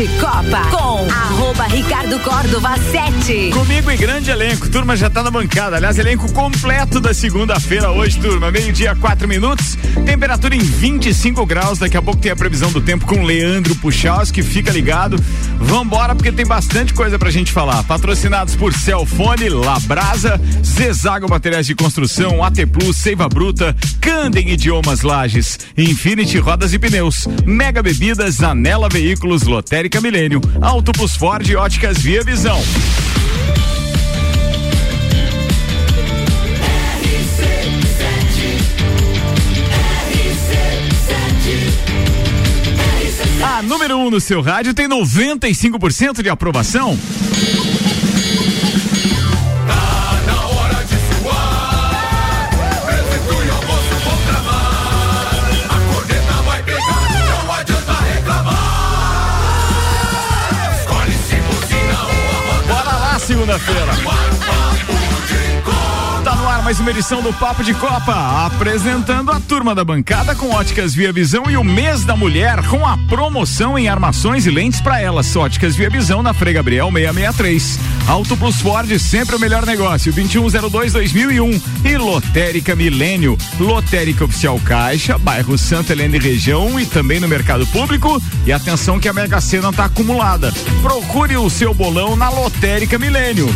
de Copa com arroba Ricardo Córdova 7. Comigo e grande elenco, turma já tá na bancada. Aliás, elenco completo da segunda-feira hoje, turma. Meio-dia, quatro minutos. Temperatura em 25 graus. Daqui a pouco tem a previsão do tempo com Leandro Puchalski. Fica ligado. Vambora, porque tem bastante coisa pra gente falar. Patrocinados por Celfone, Labrasa, Zezago Materiais de Construção, AT Plus, Seiva Bruta, Candem Idiomas Lages, Infinity Rodas e Pneus, Mega Bebidas, Anela Veículos, Lotérica Milênio, Auto Plus Ford e Óticas Via Visão. A número 1 um no seu rádio tem 95% de aprovação. Segunda-feira. Ar mais uma edição do Papo de Copa, apresentando a turma da bancada com óticas Via Visão e o mês da mulher com a promoção em armações e lentes para elas. Óticas Via Visão na Frei Gabriel 663. Auto Plus Ford, sempre o melhor negócio, 2102-2001. E Lotérica Milênio, Lotérica Oficial Caixa, bairro Santa Helena e região e também no mercado público. E atenção que a Mega Sena tá acumulada. Procure o seu bolão na Lotérica Milênio.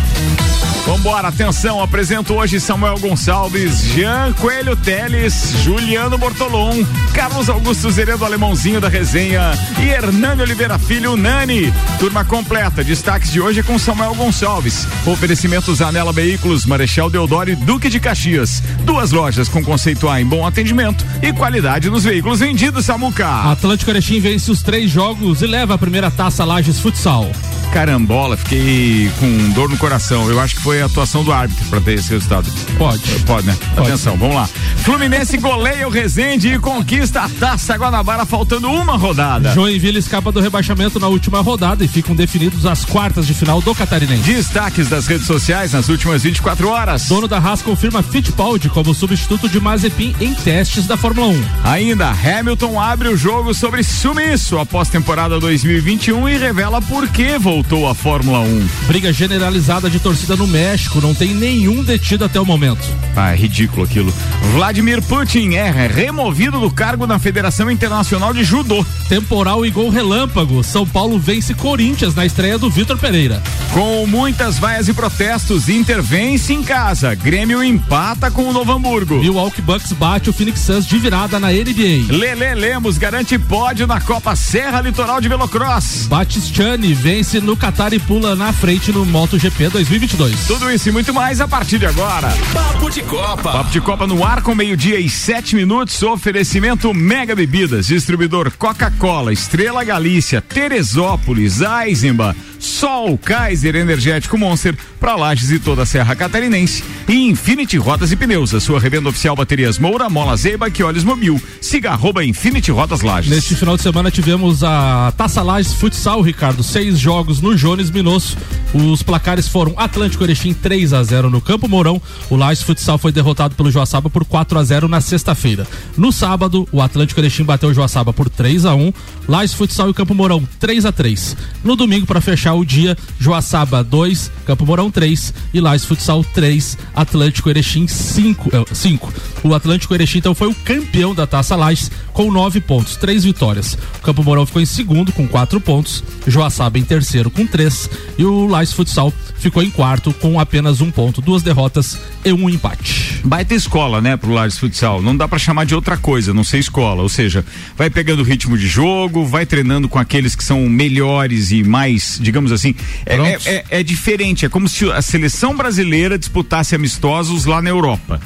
Vambora, atenção, apresento hoje Samuel Gonçalves, Jean Coelho Teles, Juliano Bortolom, Carlos Augusto Zeredo Alemãozinho da resenha e Hernani Oliveira Filho Nani. Turma completa, destaques de hoje com Samuel Gonçalves. Oferecimentos Anela Veículos, Marechal Deodoro e Duque de Caxias. Duas lojas com conceito A em bom atendimento e qualidade nos veículos vendidos, Samuca. Atlético Erechim vence os três jogos e leva a primeira taça Lages Futsal. Carambola, fiquei com dor no coração. Eu acho que foi a atuação do árbitro para ter esse resultado. Pode. Pode, né? Pode. Atenção, vamos lá. Fluminense goleia o Resende e conquista a taça Guanabara faltando uma rodada. Joinville escapa do rebaixamento na última rodada e ficam definidos as quartas de final do Catarinense. Destaques das redes sociais nas últimas 24 horas. Dono da Haas confirma Fittipaldi como substituto de Mazepin em testes da Fórmula 1. Ainda, Hamilton abre o jogo sobre sumiço após temporada 2021 e revela por que voltou à Fórmula 1. Briga generalizada de torcida no México, não tem nenhum detido até o momento. Ah, é ridículo aquilo. Vladimir Putin é removido do cargo na Federação Internacional de Judô. Temporal e gol relâmpago. São Paulo vence Corinthians na estreia do Vitor Pereira. Com muitas vaias e protestos, Inter vence em casa. Grêmio empata com o Novo Hamburgo. Milwaukee Bucks bate o Phoenix Suns de virada na NBA. Lele Lemos garante pódio na Copa Serra Litoral de Velocross. Batistiani vence no Qatar e pula na frente no MotoGP 2022. Tudo isso e muito mais a partir de agora. Papo de Copa. Papo de Copa no ar com meio-dia e sete minutos. Oferecimento Mega Bebidas, distribuidor Coca-Cola, Estrela Galícia, Teresópolis, Eisenba, Sol, Kaiser Energético Monster, para Lages e toda a Serra Catarinense. E Infinity Rodas e Pneus, a sua revenda oficial Baterias Moura, Mola Zeiba, que olhos mobil. Siga arroba Infinity Rodas Lages. Neste final de semana tivemos a Taça Lages Futsal, Ricardo. Seis jogos no Jones Minosso. Os placares foram Atlântico Erechim 3 a 0 no Campo Mourão. O Lages Futsal foi derrotado pelo Joaçaba por 4 a 0 na sexta-feira. No sábado, o Atlântico Erechim bateu o Joaçaba por 3 a 1 Lages Futsal e Campo Mourão 3 a 3 No domingo, para fechar o dia, Joaçaba 2, Campo Mourão 3 e Lages Futsal 3, Atlântico Erechim 5. 5. O Atlântico Erechim então foi o campeão da Taça Lages com 9 pontos, 3 vitórias. O Campo Mourão ficou em segundo com 4 pontos, Joaçaba em terceiro com 3 e o Lages Futsal ficou em quarto com apenas um ponto, duas derrotas e um empate. Baita escola, né, pro Lages Futsal. Não dá para chamar de outra coisa, não ser escola. Ou seja, vai pegando o ritmo de jogo, vai treinando com aqueles que são melhores e mais, digamos assim. É, é, é, é diferente, é como se a seleção brasileira disputasse amistosos lá na Europa.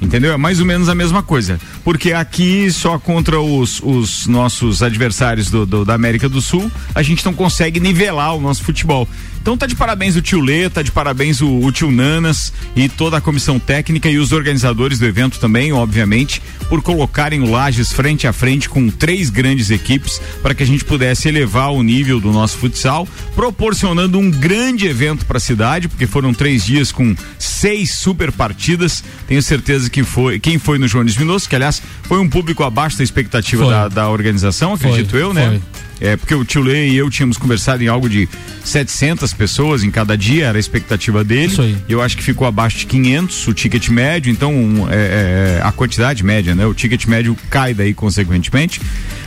Entendeu? É mais ou menos a mesma coisa. Porque aqui, só contra os, os nossos adversários do, do, da América do Sul, a gente não consegue nivelar o nosso futebol. Então tá de parabéns o tio Lê, tá de parabéns o, o tio Nanas e toda a comissão técnica e os organizadores do evento também, obviamente, por colocarem o Lages frente a frente com três grandes equipes para que a gente pudesse elevar o nível do nosso futsal, proporcionando um grande evento para a cidade, porque foram três dias com seis super partidas. Tenho certeza que foi quem foi no Jones Minosso, que aliás foi um público abaixo da expectativa da, da, organização, acredito foi, eu, né? Foi. É, porque o Tio Lê e eu tínhamos conversado em algo de 700 pessoas em cada dia, era a expectativa dele. Isso aí. Eu acho que ficou abaixo de 500 o ticket médio, então é, é, a quantidade média, né? O ticket médio cai daí consequentemente.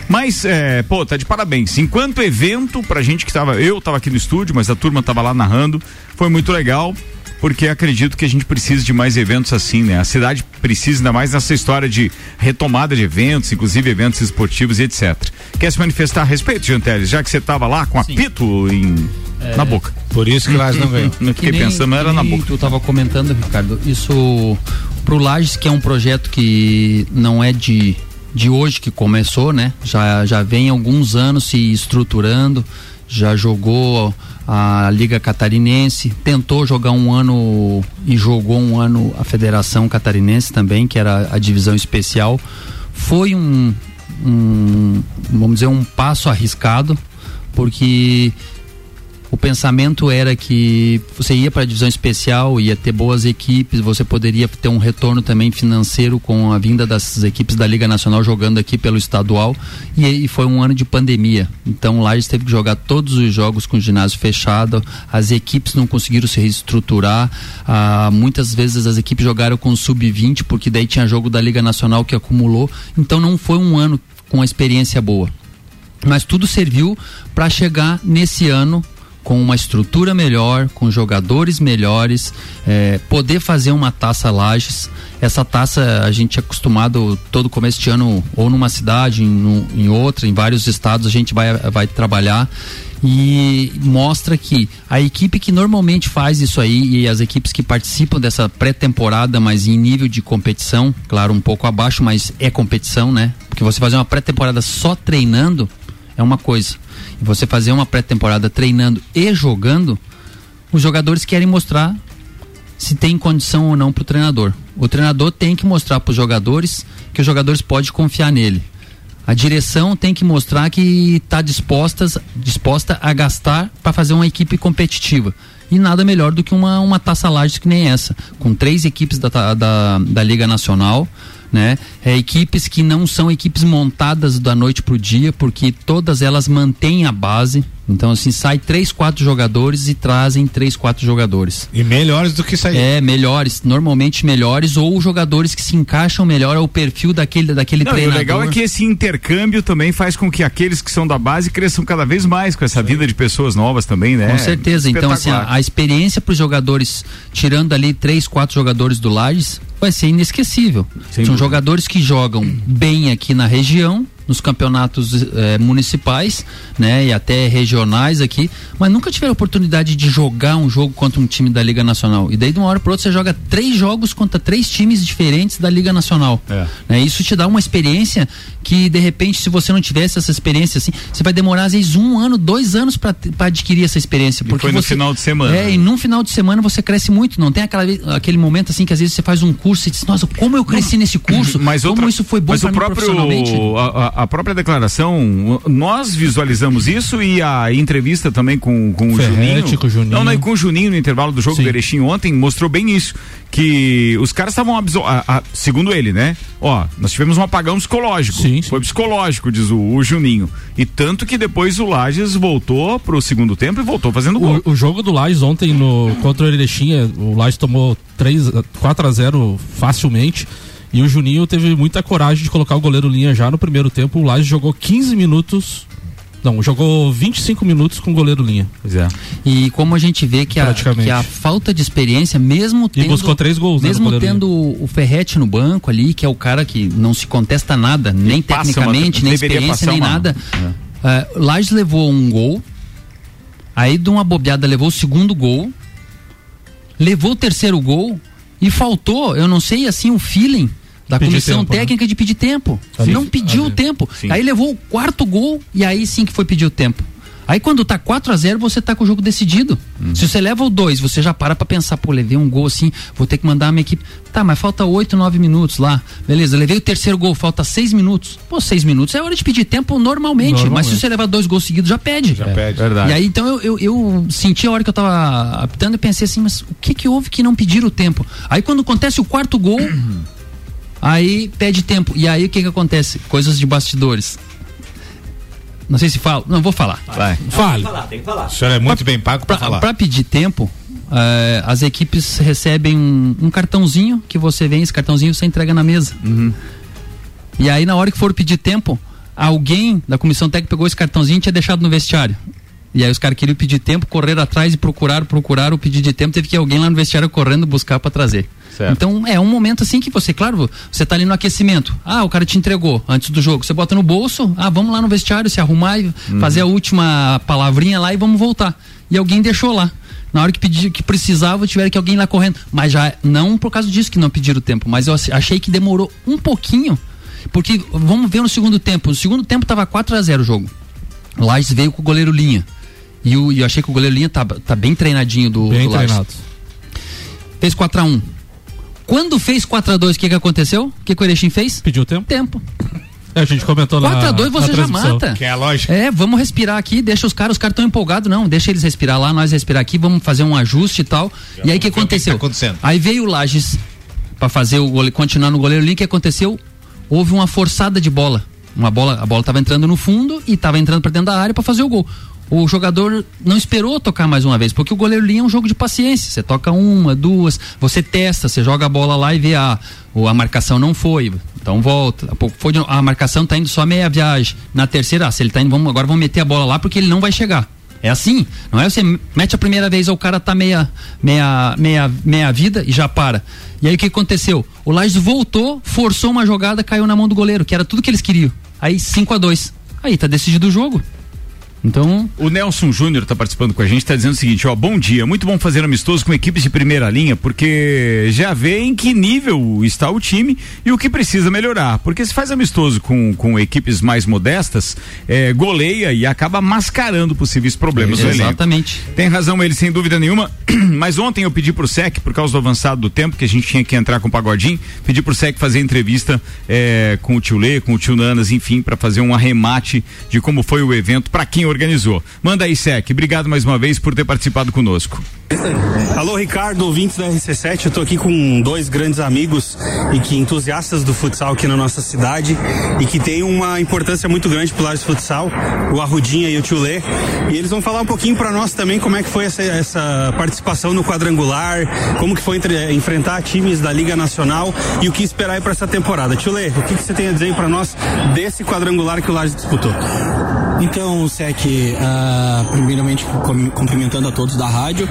Mas, é, pô, tá de parabéns. Enquanto evento, pra gente que tava. Eu tava aqui no estúdio, mas a turma tava lá narrando. Foi muito legal porque acredito que a gente precisa de mais eventos assim, né? A cidade precisa ainda mais nessa história de retomada de eventos, inclusive eventos esportivos e etc. Quer se manifestar a respeito, Janteles, já que você estava lá com apito em, é, na boca? Por isso que Lages não. No que, que pensamos era na boca. Tu estava comentando, Ricardo, isso pro Lages, que é um projeto que não é de de hoje que começou, né? Já já vem alguns anos se estruturando, já jogou a Liga Catarinense, tentou jogar um ano e jogou um ano a Federação Catarinense também, que era a divisão especial. Foi um, um vamos dizer, um passo arriscado, porque o pensamento era que você ia para a divisão especial, ia ter boas equipes, você poderia ter um retorno também financeiro com a vinda das equipes da Liga Nacional jogando aqui pelo estadual. E, e foi um ano de pandemia. Então lá Lages teve que jogar todos os jogos com o ginásio fechado, as equipes não conseguiram se reestruturar. Ah, muitas vezes as equipes jogaram com sub-20, porque daí tinha jogo da Liga Nacional que acumulou. Então não foi um ano com uma experiência boa. Mas tudo serviu para chegar nesse ano com uma estrutura melhor, com jogadores melhores, é, poder fazer uma taça Lages. Essa taça a gente é acostumado todo começo de ano, ou numa cidade, em, em outra, em vários estados, a gente vai, vai trabalhar e mostra que a equipe que normalmente faz isso aí e as equipes que participam dessa pré-temporada, mas em nível de competição, claro, um pouco abaixo, mas é competição, né? Porque você fazer uma pré-temporada só treinando é uma coisa você fazer uma pré-temporada treinando e jogando, os jogadores querem mostrar se tem condição ou não para o treinador. O treinador tem que mostrar para os jogadores que os jogadores podem confiar nele. A direção tem que mostrar que está disposta, a gastar para fazer uma equipe competitiva. E nada melhor do que uma, uma taça Lages que nem essa, com três equipes da, da, da Liga Nacional, né? É, equipes que não são equipes montadas da noite para o dia, porque todas elas mantêm a base. Então, assim, sai três, quatro jogadores e trazem três, quatro jogadores. E melhores do que sair. É, melhores, normalmente melhores, ou jogadores que se encaixam melhor ao perfil daquele, daquele Não, treinador. o legal é que esse intercâmbio também faz com que aqueles que são da base cresçam cada vez mais com essa vida de pessoas novas também, né? Com certeza. Então, assim, a, a experiência para os jogadores, tirando ali três, quatro jogadores do Lages, vai ser inesquecível. Sem São dúvida. jogadores que jogam bem aqui na região, nos campeonatos eh, municipais, né, e até regionais aqui, mas nunca tiveram oportunidade de jogar um jogo contra um time da Liga Nacional. E daí de uma hora para outra você joga três jogos contra três times diferentes da Liga Nacional. É. Né, isso te dá uma experiência que de repente se você não tivesse essa experiência assim, você vai demorar às vezes um ano, dois anos para adquirir essa experiência. Porque e foi no você, final de semana. É, e num final de semana você cresce muito. Não tem aquela, aquele momento assim que às vezes você faz um curso e diz, nossa, como eu cresci nesse curso? Mas como outra, isso foi bom para mim próprio, profissionalmente? A, a, a própria declaração, nós visualizamos isso e a entrevista também com, com o Juninho. Com o Juninho. Não, não, e com o Juninho no intervalo do jogo Sim. do Erechim ontem mostrou bem isso. Que os caras estavam, segundo ele, né? Ó, nós tivemos um apagão psicológico. Sim, sim. Foi psicológico, diz o, o, Juninho. E tanto que depois o Lages voltou pro segundo tempo e voltou fazendo gol. O, o jogo do Lages ontem no, contra o Erechim, o Lages tomou 3, 4 a 0 facilmente. E o Juninho teve muita coragem de colocar o goleiro linha já no primeiro tempo. O Laje jogou 15 minutos não, jogou 25 minutos com o goleiro linha. Pois é. E como a gente vê que a, que a falta de experiência, mesmo tendo. E buscou três gols, né, Mesmo né, tendo o Ferrete no banco ali, que é o cara que não se contesta nada, nem tecnicamente, uma, nem experiência, nem uma, nada. É. Uh, Lages levou um gol. Aí de uma bobeada levou o segundo gol. Levou o terceiro gol. E faltou, eu não sei assim, o feeling da pedir comissão tempo, né? técnica né? de pedir tempo. Ali, não pediu o tempo. Sim. Aí levou o quarto gol e aí sim que foi pedir o tempo. Aí quando tá 4 a 0 você tá com o jogo decidido. Uhum. Se você leva o 2, você já para pra pensar, pô, levei um gol assim, vou ter que mandar a minha equipe. Tá, mas falta 8, 9 minutos lá. Beleza, levei o terceiro gol, falta 6 minutos. Pô, 6 minutos é hora de pedir tempo normalmente, normalmente. Mas se você levar dois gols seguidos, já pede. Já é. pede, verdade. E aí então eu, eu, eu, senti a hora que eu tava apitando e pensei assim, mas o que que houve que não pediram o tempo? Aí quando acontece o quarto gol. Aí pede tempo. E aí o que que acontece? Coisas de bastidores. Não sei se falo. Não, vou falar. Vai. Fale. O senhor é muito bem pago pra, Pra, falar. pra pedir tempo, eh, as equipes recebem um, um cartãozinho que você vem, esse cartãozinho você entrega na mesa. E aí, na hora que for pedir tempo, alguém da comissão técnica pegou esse cartãozinho e tinha deixado no vestiário. E aí os caras queriam pedir tempo, correram atrás e procuraram, procuraram o pedido de tempo, teve que ir alguém lá no vestiário correndo buscar pra trazer. Certo. Então é um momento assim que você, claro, você tá ali no aquecimento. Ah, o cara te entregou antes do jogo. Você bota no bolso, ah, vamos lá no vestiário, se arrumar e fazer a última palavrinha lá e vamos voltar. E alguém deixou lá. Na hora que pedi, que precisava, tiveram que alguém lá correndo. Mas já não por causa disso que não pediram tempo, mas eu ach- achei que demorou um pouquinho. Porque vamos ver no segundo tempo. No segundo tempo tava 4 a 0 o jogo. Lages veio com o goleiro linha. E, o- e eu achei que o goleiro linha tá, tá bem treinadinho do, Bem do Lages. treinado. Fez 4 a 1 Quando fez 4 a 2 o que, que aconteceu? O que, que o Erechim fez? Pediu tempo? Tempo. É, a gente comentou na 4 a 2 na você já mata. Que é a lógica. É, vamos respirar aqui, deixa os caras, os caras estão empolgados, não, deixa eles respirar lá, nós respirar aqui, vamos fazer um ajuste e tal. e aí o que o que aconteceu? tá acontecendo. Aí veio o Lages pra fazer o gole, continuar no goleiro ali, o que aconteceu? Houve uma forçada de bola. Uma bola, a bola tava entrando no fundo e tava entrando pra dentro da área pra fazer o gol. O jogador não esperou tocar mais uma vez, porque o goleiro linha é um jogo de paciência. Você toca uma, duas, você testa, você joga a bola lá e vê a, o- a marcação não foi, então volta. Foi a marcação tá indo só meia viagem. Na terceira, ah, se ele tá indo, vamos, agora vamos meter a bola lá porque ele não vai chegar. É assim, não é você mete a primeira vez, o cara tá meia, meia, meia, meia vida e já para. E aí o que aconteceu? O Lages voltou, forçou uma jogada, caiu na mão do goleiro, que era tudo que eles queriam. Aí 5 a 2 Aí tá decidido o jogo. Então, O Nelson Júnior está participando com a gente, está dizendo o seguinte, ó, bom dia, muito bom fazer amistoso com equipes de primeira linha, porque já vê em que nível está o time e o que precisa melhorar, porque se faz amistoso com, com equipes mais modestas, é, goleia e acaba mascarando possíveis problemas elenco. exatamente. Tem razão ele, sem dúvida nenhuma. Mas ontem eu pedi pro SEC, por causa do avançado do tempo, que a gente tinha que entrar com o Pagodinho, pedi pro SEC fazer entrevista eh, com o tio Lê, com o tio Nanas, enfim, para fazer um arremate de como foi o evento, para quem organizou. Manda aí, SEC. Obrigado mais uma vez por ter participado conosco. Alô, Ricardo, ouvintes da RC7. Eu tô aqui com dois grandes amigos e que entusiastas do futsal aqui na nossa cidade e que tem uma importância muito grande pro Lares Futsal, o Arrudinha e o Tio Lê. E eles vão falar um pouquinho para nós também como é que foi essa, essa participação no quadrangular, como que foi entre- enfrentar times da Liga Nacional e o que esperar para essa temporada. Tio Lê, o que, que você tem a dizer para nós desse quadrangular que o Lares disputou? Então, Sec, ah, primeiramente cumprimentando a todos da rádio.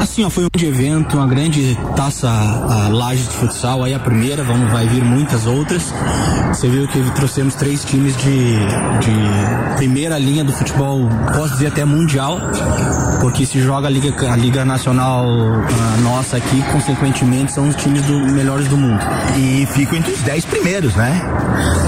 Assim, ó, foi um evento, uma grande taça ah, Laje de futsal, aí a primeira, vamos, vai vir muitas outras. Você viu que trouxemos três times de, de primeira linha do futebol, posso dizer até mundial, porque se joga a Liga, a Liga Nacional ah, nossa aqui, consequentemente, são os times do, melhores do mundo. e fico entre os 10 primeiros, né?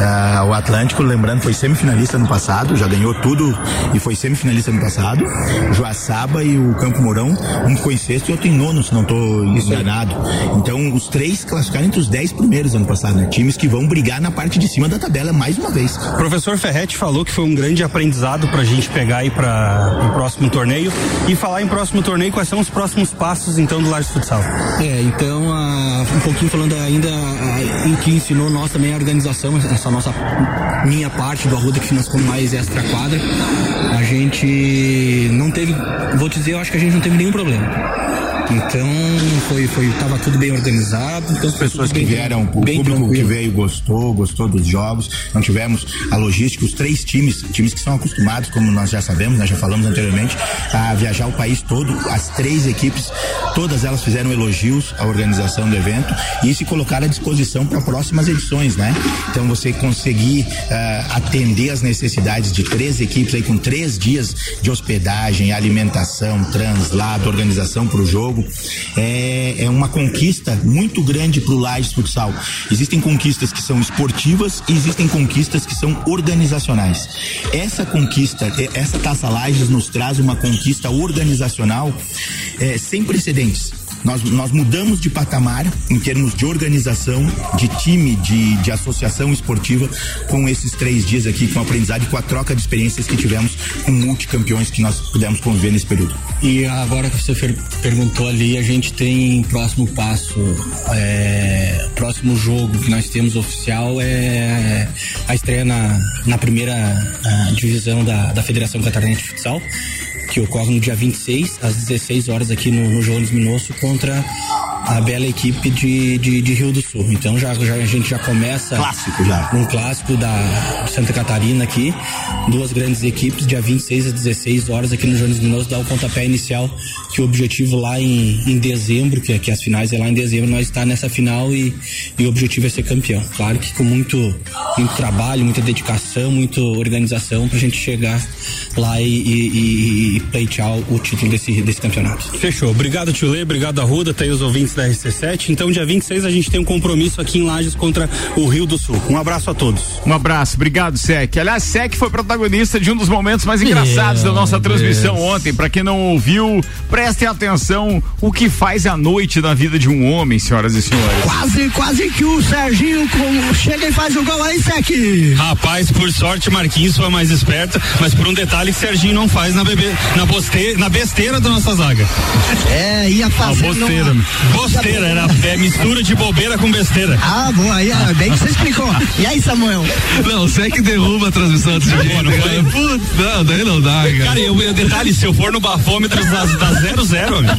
Ah, o Atlântico, lembrando, foi semifinalista no passado, já ganhou tudo e foi semifinalista no passado. Joaçaba e o Campo Mourão, um ficou em sexto e outro em nono, se não estou enganado. Então, os três classificaram entre os 10 primeiros ano passado, né? Times que vão brigar na parte de cima da tabela mais uma vez. O professor Ferretti falou que foi um grande aprendizado para a gente pegar aí para o próximo torneio e falar em próximo torneio quais são os próximos passos então do Lages Futsal. É, então, ah, um pouquinho falando ainda em que ensinou nós também a organização, essa nossa minha parte do Arruda que como mais extra quadra, a gente não teve, vou te dizer, eu acho que a gente não teve nenhum problema. Então, foi, foi, tava tudo bem organizado. Então, As pessoas que bem- vieram, o bem público que tranquilo. veio gostou, gostou dos jogos. Não tivemos a logística, os três times, times que são acostumados, como nós já sabemos, nós já falamos anteriormente, a viajar o país todo. As três equipes, todas elas fizeram elogios à organização do evento e se colocaram à disposição para próximas edições, né? Então você conseguir ah, atender as necessidades de três equipes aí com três dias de hospedagem, alimentação, translado, organização para o jogo, é, é uma conquista muito grande para o Lages Futsal. Existem conquistas que são esportivas e existem conquistas que são organizacionais. Essa conquista, eh, essa Taça Lages nos traz uma conquista organizacional eh, sem precedentes. Nós, nós mudamos de patamar em termos de organização, de time, de, de associação esportiva com esses três dias aqui, com a aprendizagem, com a troca de experiências que tivemos com multicampeões que nós pudemos conviver nesse período. E agora que você perguntou ali, a gente tem próximo passo, é, próximo jogo que nós temos oficial é a estreia na, na primeira divisão da, da Federação Catarinense de Futsal que ocorre no dia 26, às 16 horas, aqui no, no Jones Minosso, contra a bela equipe de, de, de, Rio do Sul. Então já, já a gente já começa clássico já. um clássico da Santa Catarina aqui, duas grandes equipes, dia 26 às 16 horas aqui no Jones Minoso dá o pontapé inicial, que o objetivo lá em, em dezembro, que, que as finais é lá em dezembro, nós está nessa final e, e o objetivo é ser campeão. Claro que com muito, muito trabalho, muita dedicação, muita organização pra gente chegar lá e, e, e pleitear o título desse, desse campeonato. Fechou. Obrigado, Tio Lê, obrigado, Arruda, tá aí os ouvintes da RC7. Então, dia 26 a gente tem um compromisso aqui em Lages contra o Rio do Sul. Um abraço a todos. Um abraço, obrigado, Sec. Aliás, Sec foi protagonista de um dos momentos mais engraçados Meu da nossa transmissão Deus. ontem. Para quem não ouviu, prestem atenção o que faz a noite na vida de um homem, senhoras e senhores. Quase, quase que o Serginho com... chega e faz o gol aí, Sec. Rapaz, por sorte, Marquinhos foi mais esperto, mas por um detalhe que Serginho não faz na, bebê, na, boste, na besteira da nossa zaga. É, ia fazer. A bosteira. Bosteira, era é, mistura de bobeira com besteira. Ah, bom, aí, ah, bem que você explicou. E aí, Samuel? Não, você é que derruba a transmissão antes de mim. Não, foi... Putz, não, daí não dá, cara. Cara, eu, detalhe, se eu for no bafômetro, dá, zero zero, amigo.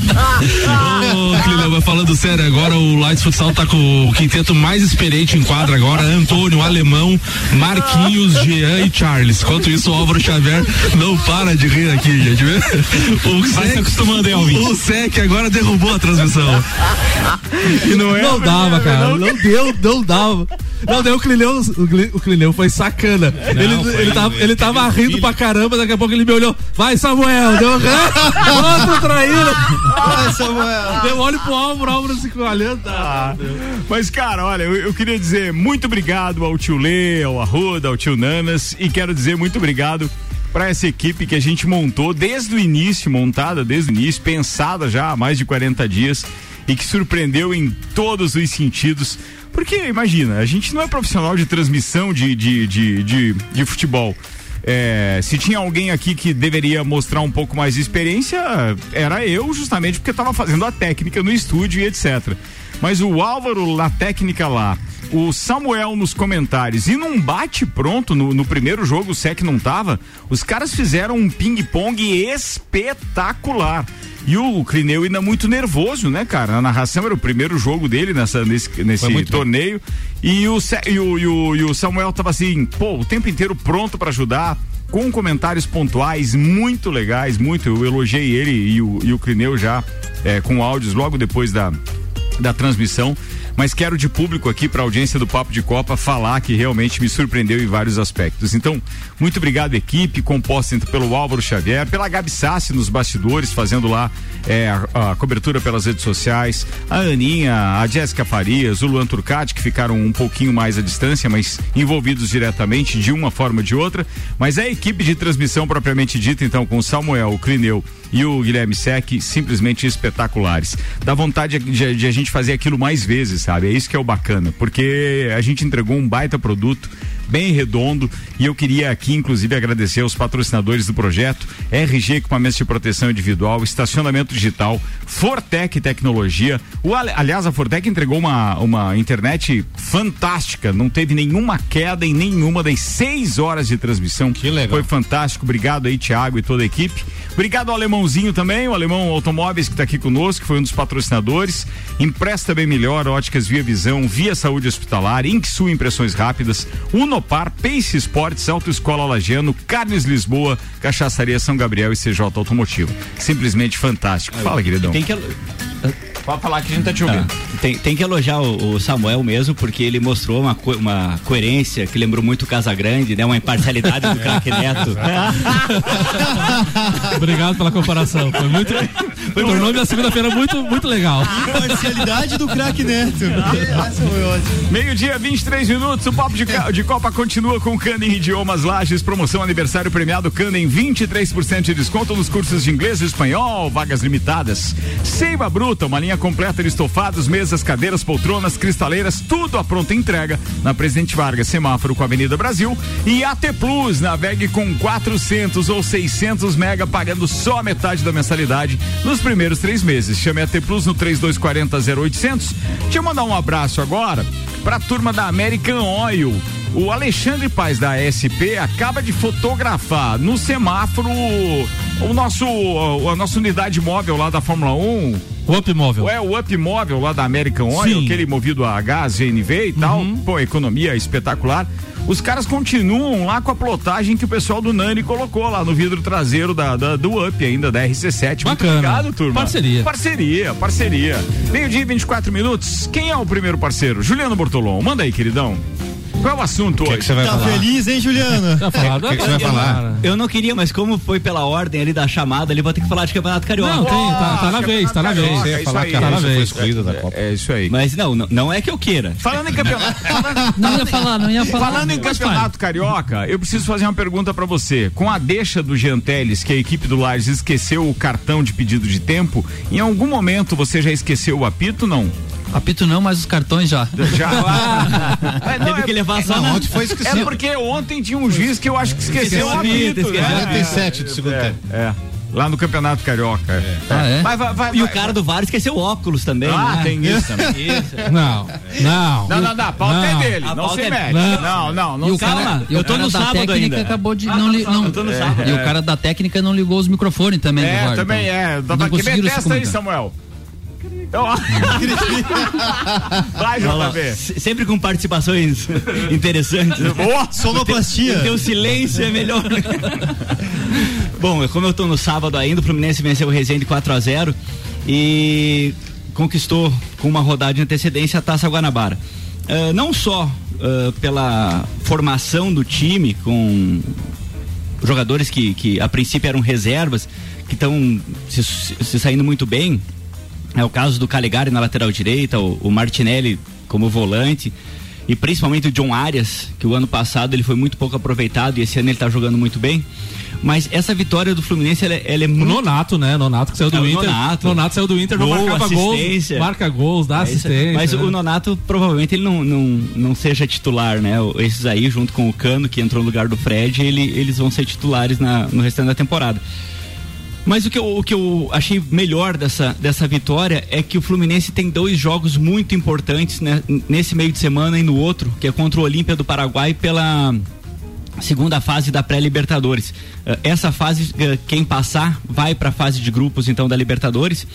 Ô, Clilão, falando sério, agora o Lights Futsal tá com o quinteto mais experiente em quadra agora, Antônio, Alemão, Marquinhos, Jean e Charles. Enquanto isso, o Álvaro Xavier não para de rir aqui, gente. O Vai se acostumando, Elvin. O Sec agora derrubou a transmissão. E não é. Não dava, cara. Não, não deu, não dava. Não, deu o Clineu, o Clineu foi sacana. Não, ele, foi, ele tava, ele tava rindo filho. pra caramba, daqui a pouco ele me olhou. Vai, Samuel, deu outro traíra. Vai, Samuel. Deu olho pro Álvaro, Álvaro se olhando. Ah, mas, cara, olha, eu, eu, queria dizer muito obrigado ao tio Lê, ao Arruda, ao tio Nanas e quero dizer muito obrigado para essa equipe que a gente montou desde o início, montada desde o início, pensada já há mais de 40 dias e que surpreendeu em todos os sentidos. Porque, imagina, a gente não é profissional de transmissão de, de, de, de, de futebol. É, se tinha alguém aqui que deveria mostrar um pouco mais de experiência, era eu, justamente porque estava fazendo a técnica no estúdio e etc. Mas o Álvaro na técnica lá, o Samuel nos comentários e num bate pronto no, no primeiro jogo, o SEC não tava, os caras fizeram um ping-pong espetacular. E o Clineu ainda muito nervoso, né, cara? A narração era o primeiro jogo dele nessa, nesse, nesse torneio. E o, e, o, e, o, e o Samuel tava assim, pô, o tempo inteiro pronto para ajudar com comentários pontuais muito legais, muito. Eu elogiei ele e o, e o Clineu já é, com áudios logo depois da, da transmissão mas quero de público aqui para a audiência do Papo de Copa falar que realmente me surpreendeu em vários aspectos. Então, muito obrigado, equipe, composta pelo Álvaro Xavier, pela Gabi Sassi nos bastidores, fazendo lá é, a, a, cobertura pelas redes sociais, a Aninha, a Jéssica Farias, o Luan Turcati, que ficaram um pouquinho mais à distância, mas envolvidos diretamente de uma forma ou de outra. Mas a equipe de transmissão propriamente dita, então, com o Samuel, o Clineu e o Guilherme Sec, simplesmente espetaculares. Dá vontade de, de, a gente fazer aquilo mais vezes sabe? É isso que é o bacana, porque a gente entregou um baita produto bem redondo e eu queria aqui inclusive agradecer aos patrocinadores do projeto, RG Equipamentos de Proteção Individual, Estacionamento Digital, Fortec Tecnologia. O, aliás, a Fortec entregou uma, uma internet fantástica, não teve nenhuma queda em nenhuma das seis horas de transmissão. Que legal. Foi fantástico. Obrigado aí, Thiago e toda a equipe. Obrigado ao Alemãozinho também, o Alemão Automóveis que está aqui conosco, que foi um dos patrocinadores. Empresta bem melhor, óticas Via Visão, Via Saúde Hospitalar, Inksul Impressões Rápidas, Unopar, Pace Sports, Autoescola Lagiano, Carnes Lisboa, Cachaçaria São Gabriel e CJ Automotivo. Simplesmente fantástico. Fala, queridão. Tem que Pode falar que a gente tá te ouvindo. Ah, tem, tem que elogiar o, o, Samuel mesmo, porque ele mostrou uma, co uma coerência que lembrou muito Casa Grande, né? Uma imparcialidade do craque Neto. Obrigado pela comparação. Foi muito. Tornou minha segunda-feira muito, muito legal. Parcialidade do craque Neto. Foi ótima. Meio-dia, 23 minutos. O Papo de, de Copa continua com Canem Idiomas Lages. Promoção aniversário premiado Canem. 23% de desconto nos cursos de inglês e espanhol. Vagas limitadas. Seiva Bruta, uma linha completa de estofados, mesas, cadeiras, poltronas, cristaleiras. Tudo à pronta entrega na Presidente Vargas, semáforo com a Avenida Brasil. E AT Plus, navegue com 400 ou 600 mega, pagando só a metade da mensalidade nos primeiros três meses. Chame a AT Plus no 3240 0800. Deixa eu mandar um abraço agora para a turma da American Oil. O Alexandre Paz da SP acaba de fotografar no semáforo o nosso a nossa unidade móvel lá da Fórmula 1. O Up Móvel. É, o Up Móvel lá da American Oil, Sim. aquele movido a gás, GNV e tal. Pô, economia espetacular. Os caras continuam lá com a plotagem que o pessoal do Nani colocou lá no vidro traseiro da, da- do Up ainda, da RC7. Muito Bacana. obrigado, turma. Parceria. Parceria, parceria. Meio-dia e 24 minutos. Quem é o primeiro parceiro? Juliano Bortolom. Manda aí, queridão. Qual é o assunto hoje? Tá feliz, hein, Juliano? Já falado, O que que você vai falar? Eu não queria, mas como foi pela ordem ali da chamada, ele vai ter que falar de Campeonato Carioca. Não, tem, tá, tá na vez, tá na vez. Você ia falar que a tá na vez. excluída da Copa. É isso aí. Mas não, não, não é que eu queira. Falando em campeonato. Não ia falar, não ia falar. Falando em campeonato carioca, eu preciso fazer uma pergunta pra você. Com a deixa do Jean Teles, que a equipe do Lages esqueceu o cartão de pedido de tempo, em algum momento você já esqueceu o apito, não? Apito não, mas os cartões já. Já. É, não, Teve é- que levar só na... Ontem foi É porque ontem tinha um juiz que eu acho que esqueceu o apito. esqueceu. né? 47 do segundo É, tempo. é. Lá no Campeonato Carioca. É. Ah, é? Mas vai, vai, E o vai. cara do VAR esqueceu o óculos também. Ah, né? tem isso também. Isso. Não, não. Não, não, não, a pauta é Não. dele. A não se é- mete. Não. Não, não, não. E o Calma, cara, eu tô no sábado técnica ainda. acabou de Ah, não, no li- sábado, não eu tô no sábado. E o cara da técnica não ligou os microfones também É, também então. é. Dá Não pra que conseguiram se testa aí, comunicar. Samuel. Então, Vai, JB. se- Sempre com participações interessantes. Boa. Sonoplastia. O teu silêncio é melhor. Bom, como eu tô no sábado ainda, o Fluminense venceu o Resende 4 a 0 e conquistou com uma rodada de antecedência a Taça Guanabara. Ah, não só ah, pela formação do time com jogadores que, que a princípio eram reservas, que estão se, se saindo muito bem. É o caso do Calegari na lateral direita, o, o Martinelli como volante e principalmente o John Arias, que o ano passado ele foi muito pouco aproveitado e esse ano ele está jogando muito bem. Mas essa vitória do Fluminense ela, é- ela é O muito Nonato, né? Nonato que saiu do É, o Inter. Nonato. saiu do Inter, não Gol, marcava gols. Marca gols, dá É assistência. Mas né? o Nonato provavelmente ele não, não, não seja titular, né? Esses aí, junto com o Cano, que entrou no lugar do Fred, ele, eles vão ser titulares na, no restante da temporada. Mas o que, eu, o que eu achei melhor dessa, dessa vitória é que o Fluminense tem dois jogos muito importantes né, nesse meio de semana e no outro, que é contra o Olímpia do Paraguai pela segunda fase da pré-Libertadores. Eh, Essa fase, eh, quem passar, vai para a fase de grupos então da Libertadores.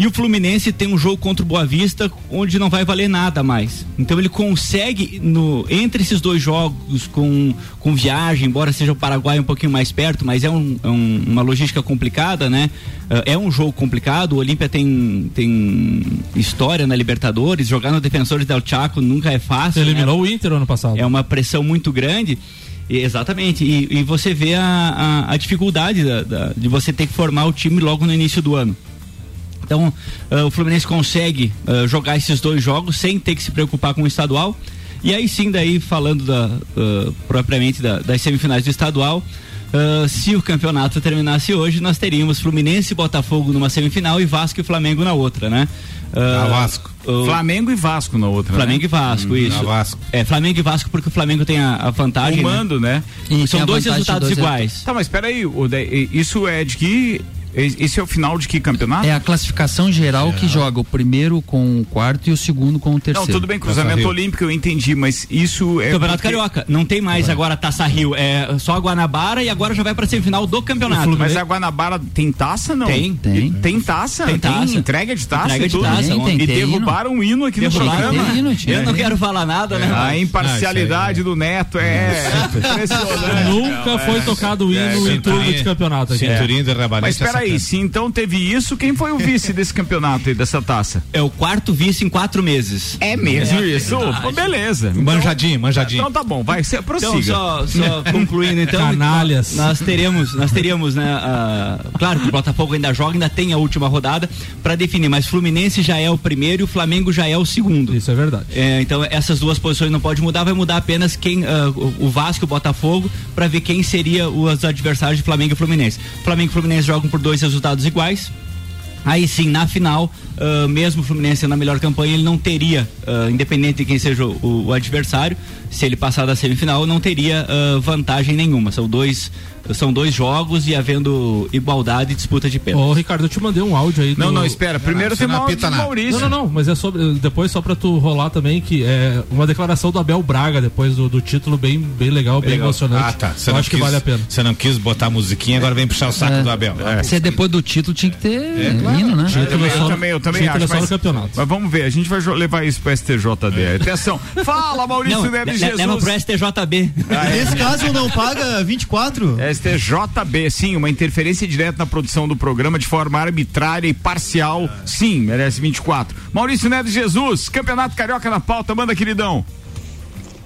E o Fluminense tem um jogo contra o Boa Vista onde não vai valer nada mais. Então ele consegue, no, entre esses dois jogos, com, com viagem, embora seja o Paraguai um pouquinho mais perto, mas é, um- é um- uma logística complicada, né? Eh, É um jogo complicado. O Olímpia tem, tem história na Libertadores. Jogar no Defensores del Chaco nunca é fácil. né? Eliminou o Inter ano passado. É uma pressão muito grande. Exatamente. E, e você vê a, a, a dificuldade da- da- de você ter que formar o time logo no início do ano. Então, ah, o Fluminense consegue ah, jogar esses dois jogos sem ter que se preocupar com o estadual. E aí sim, daí falando da, ah, propriamente da- das semifinais do estadual, se o campeonato terminasse hoje, nós teríamos Fluminense e Botafogo numa semifinal e Vasco e Flamengo na outra, né? Ah, Vasco. o- Flamengo e Vasco na outra. Flamengo né? e Vasco, Hum, isso. Vasco. É, Flamengo e Vasco porque o Flamengo tem a, a vantagem. O né? mando, né? E tem São dois resultados dois iguais. Tá, mas peraí, isso é de que. Esse é o final de que campeonato? É a classificação geral que joga o primeiro com o quarto e o segundo com o Não, terceiro. tudo bem, cruzamento olímpico eu entendi, mas isso é. Campeonato porque- Carioca. Não tem mais agora Taça Rio. É só a Guanabara e agora já vai pra semifinal do campeonato. Mas a Guanabara tem taça, não? Tem. Tem. Tem taça? Tem taça. entrega de taça Entrega e de tudo? taça, Tem, tem, e tem derrubaram um hino aqui no Derrubaram. programa. Tem hino. Eu não quero falar nada, né? A imparcialidade do Neto é impressionante. Nunca foi tocado o hino em cinturinha- turno de campeonato aqui. Cinturinha de rabanete Mas é peraí, Peraí, se então teve isso, quem foi o vice desse campeonato aí, dessa taça? É o quarto vice em quatro meses. É mesmo isso? Pô, beleza. Então- Manjadinho, manjadinho. Então tá bom, vai, ser prossiga. Então, só, só concluindo então. Canalhas. Nós teremos, nós teríamos, né? ah, claro que o Botafogo ainda joga, ainda tem a última rodada para definir, mas Fluminense já é o primeiro e o Flamengo já é o segundo. Isso é verdade. É, então essas duas posições não pode mudar, vai mudar apenas quem o o Vasco e o Botafogo para ver quem seria os adversários de Flamengo e Fluminense. Flamengo e Fluminense jogam por dois resultados iguais. Aí sim, na final, ah, mesmo o Fluminense na melhor campanha, ele não teria, ah, independente de quem seja o, o adversário, se ele passar da semifinal, não teria ah, vantagem nenhuma. São dois, são dois jogos e havendo igualdade e disputa de pênaltis. Ô, Ricardo, eu te mandei um áudio aí. Não, do- não, espera. Primeiro você tem não uma apita do. Maurício. Não, não, não, mas é sobre. Depois, só pra tu rolar também, que é uma declaração do Abel Braga, depois do, do título, bem, bem legal, bem emocionante. Ah, tá. Você Eu não acho quis, que vale a pena. Você não quis botar a musiquinha, agora vem puxar o saco É. do Abel. Se é depois do título, tinha que ter hino, né? Eu também, eu também, eu também Título é acho. só no Mas, campeonato. mas vamos ver, a gente vai levar isso pro STJD. Atenção. Fala, Maurício Não, Neves Jesus. leva pro STJB. Nesse caso, não paga 24? STJB, sim, uma interferência direta na produção do programa de forma arbitrária e parcial. Sim, merece 24. Maurício Neves Jesus, Campeonato Carioca na pauta, manda, queridão.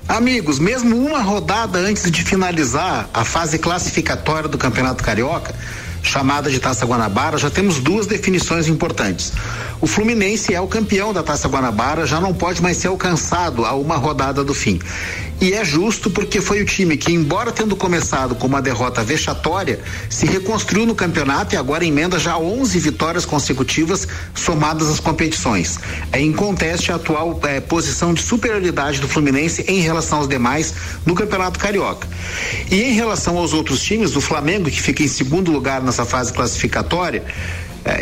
Amigos, mesmo uma rodada antes de finalizar a fase classificatória do Campeonato Carioca, chamada de Taça Guanabara, já temos duas definições importantes. O Fluminense é o campeão da Taça Guanabara, já não pode mais ser alcançado a uma rodada do fim. E é justo porque foi o time que, embora tendo começado com uma derrota vexatória, se reconstruiu no campeonato e agora emenda já 11 vitórias consecutivas somadas às competições. É inconteste a atual eh, posição de superioridade do Fluminense em relação aos demais no Campeonato Carioca. E em relação aos outros times, o Flamengo, que fica em segundo lugar nessa fase classificatória,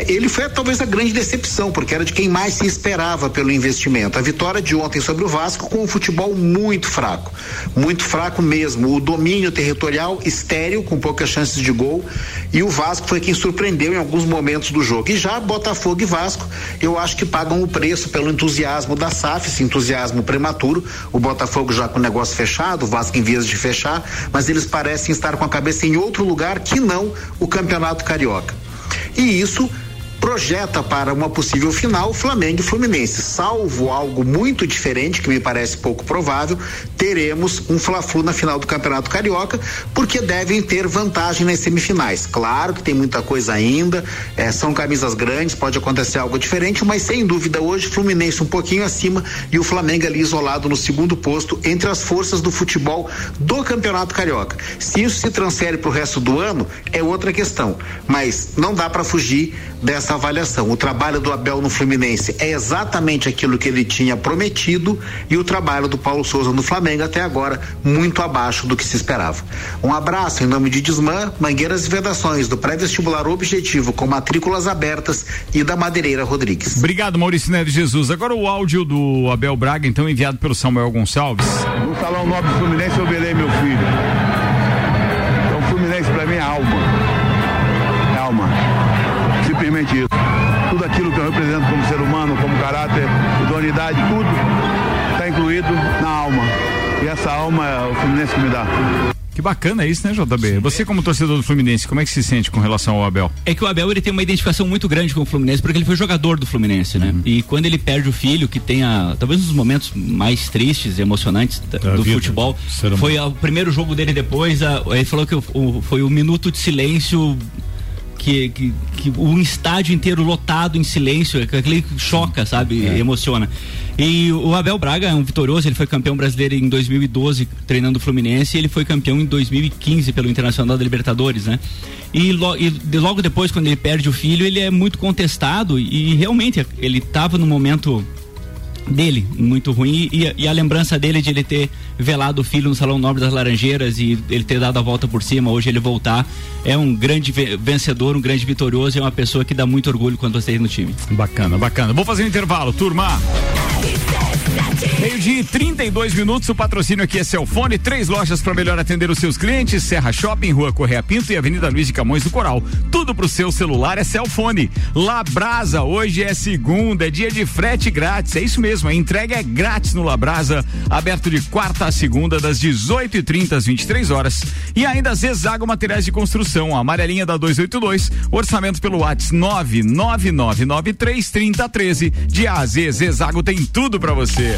ele foi talvez a grande decepção, porque era de quem mais se esperava pelo investimento. A vitória de ontem sobre o Vasco com um futebol muito fraco, muito fraco mesmo. O domínio territorial estéreo, com poucas chances de gol, e o Vasco foi quem surpreendeu em alguns momentos do jogo. E já Botafogo e Vasco, eu acho que pagam o preço pelo entusiasmo da SAF, esse entusiasmo prematuro. O Botafogo já com o negócio fechado, o Vasco em vias de fechar, mas eles parecem estar com a cabeça em outro lugar que não o Campeonato Carioca. E isso projeta para uma possível final Flamengo e Fluminense. Salvo algo muito diferente, que me parece pouco provável, teremos um Fla-Flu na final do Campeonato Carioca, porque devem ter vantagem nas semifinais. Claro que tem muita coisa ainda, eh, são camisas grandes, pode acontecer algo diferente, mas sem dúvida hoje Fluminense um pouquinho acima e o Flamengo ali isolado no segundo posto entre as forças do futebol do Campeonato Carioca. Se isso se transfere para o resto do ano, é outra questão, mas não dá para fugir dessa avaliação. O trabalho do Abel no Fluminense é exatamente aquilo que ele tinha prometido e o trabalho do Paulo Souza no Flamengo até agora muito abaixo do que se esperava. Um abraço em nome de Desmã, Mangueiras e Vedações do pré-vestibular objetivo com matrículas abertas e da Madeireira Rodrigues. Obrigado, Maurício Neves Jesus. Agora o áudio do Abel Braga, então enviado pelo Samuel Gonçalves. No Salão Nobre do Fluminense eu velei meu filho. Fluminense que me dá. Que bacana isso, né, JB? Você como torcedor do Fluminense, como é que se sente com relação ao Abel? É que o Abel ele tem uma identificação muito grande com o Fluminense, porque ele foi jogador do Fluminense, né? Uhum. E quando ele perde o filho, que tem a, talvez um dos momentos mais tristes e emocionantes da- Da do vida, futebol, foi o primeiro jogo dele depois, a- ele falou que o- o- foi o minuto de silêncio que, que, que um estádio inteiro lotado em silêncio, que aquele choca, sabe? É. Emociona. E o Abel Braga é um vitorioso, ele foi campeão brasileiro em 2012 treinando o Fluminense e ele foi campeão em 2015 pelo Internacional da Libertadores, né? E, lo- e de- logo depois, quando ele perde o filho, ele é muito contestado e realmente ele estava no momento dele muito ruim e, a- e a lembrança dele de ele ter velado o filho no Salão Nobre das Laranjeiras e ele ter dado a volta por cima, hoje ele voltar, é um grande ve- vencedor, um grande vitorioso e é uma pessoa que dá muito orgulho quando você no time. Bacana, bacana. Vou fazer um intervalo, turma. Meio-dia e 32 minutos, o patrocínio aqui é Celfone, três lojas para melhor atender os seus clientes, Serra Shopping, Rua Correia Pinto e Avenida Luiz de Camões do Coral. Tudo pro seu celular é Celfone. Labrasa, hoje é segunda, é dia de frete grátis, é isso mesmo, a entrega é grátis no Labrasa, aberto de quarta a segunda, das 18h30 às 23 horas. E ainda Zezago Materiais de Construção, a amarelinha da 282, orçamento pelo WhatsApp 999933013. De A a Z, Zezago tem tudo para você.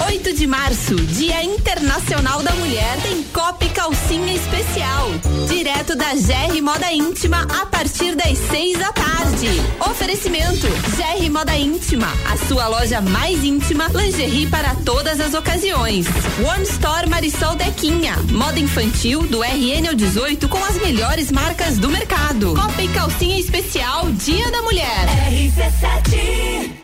8 de março, Dia Internacional da Mulher, tem Copa e Calcinha Especial. Direto da GR Moda Íntima a partir das 6 da tarde. Oferecimento: GR Moda Íntima, a sua loja mais íntima, lingerie para todas as ocasiões. One Store Marisol Dequinha, moda infantil do RN ao 18 com as melhores marcas do mercado. Copa e Calcinha Especial, Dia da Mulher. RC7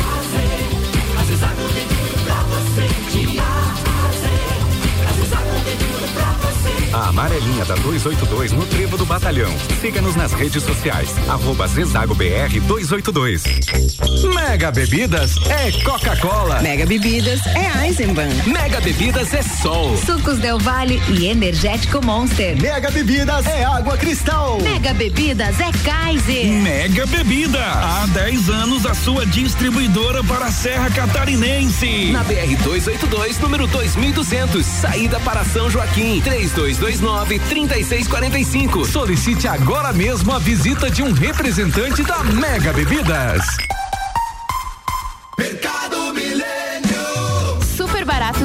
A amarelinha da 282 no Trevo do Batalhão. Siga-nos nas redes sociais. Arroba Zezago BR 282. Mega Bebidas é Coca-Cola. Mega Bebidas é Eisenbahn. Mega Bebidas é Sol. Sucos Del Vale e Energético Monster. Mega Bebidas é Água Cristal. Mega Bebidas é Kaiser. Mega Bebida. Há 10 anos a sua distribuidora para a Serra Catarinense. Na BR 282, número 2200, saída para São Joaquim. 3229 3645. Solicite agora mesmo a visita de um representante da Mega Bebidas. Mercado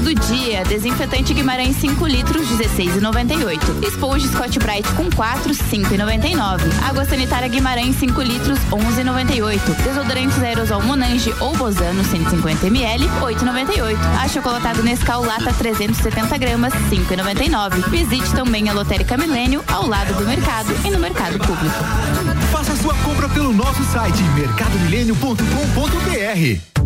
do dia. Desinfetante Guimarães 5 litros 16,98. Esponja Scott Bright com 4 5,99. Água sanitária Guimarães 5 litros 11,98. Desodorantes aerosol Monange ou Bozano 150 ml 8,98. Achocolatado Nescau lata 370 gramas 5,99. Visite também a Lotérica Milênio ao lado do mercado e no mercado público. Faça sua compra pelo nosso site mercadomilênio.com.br.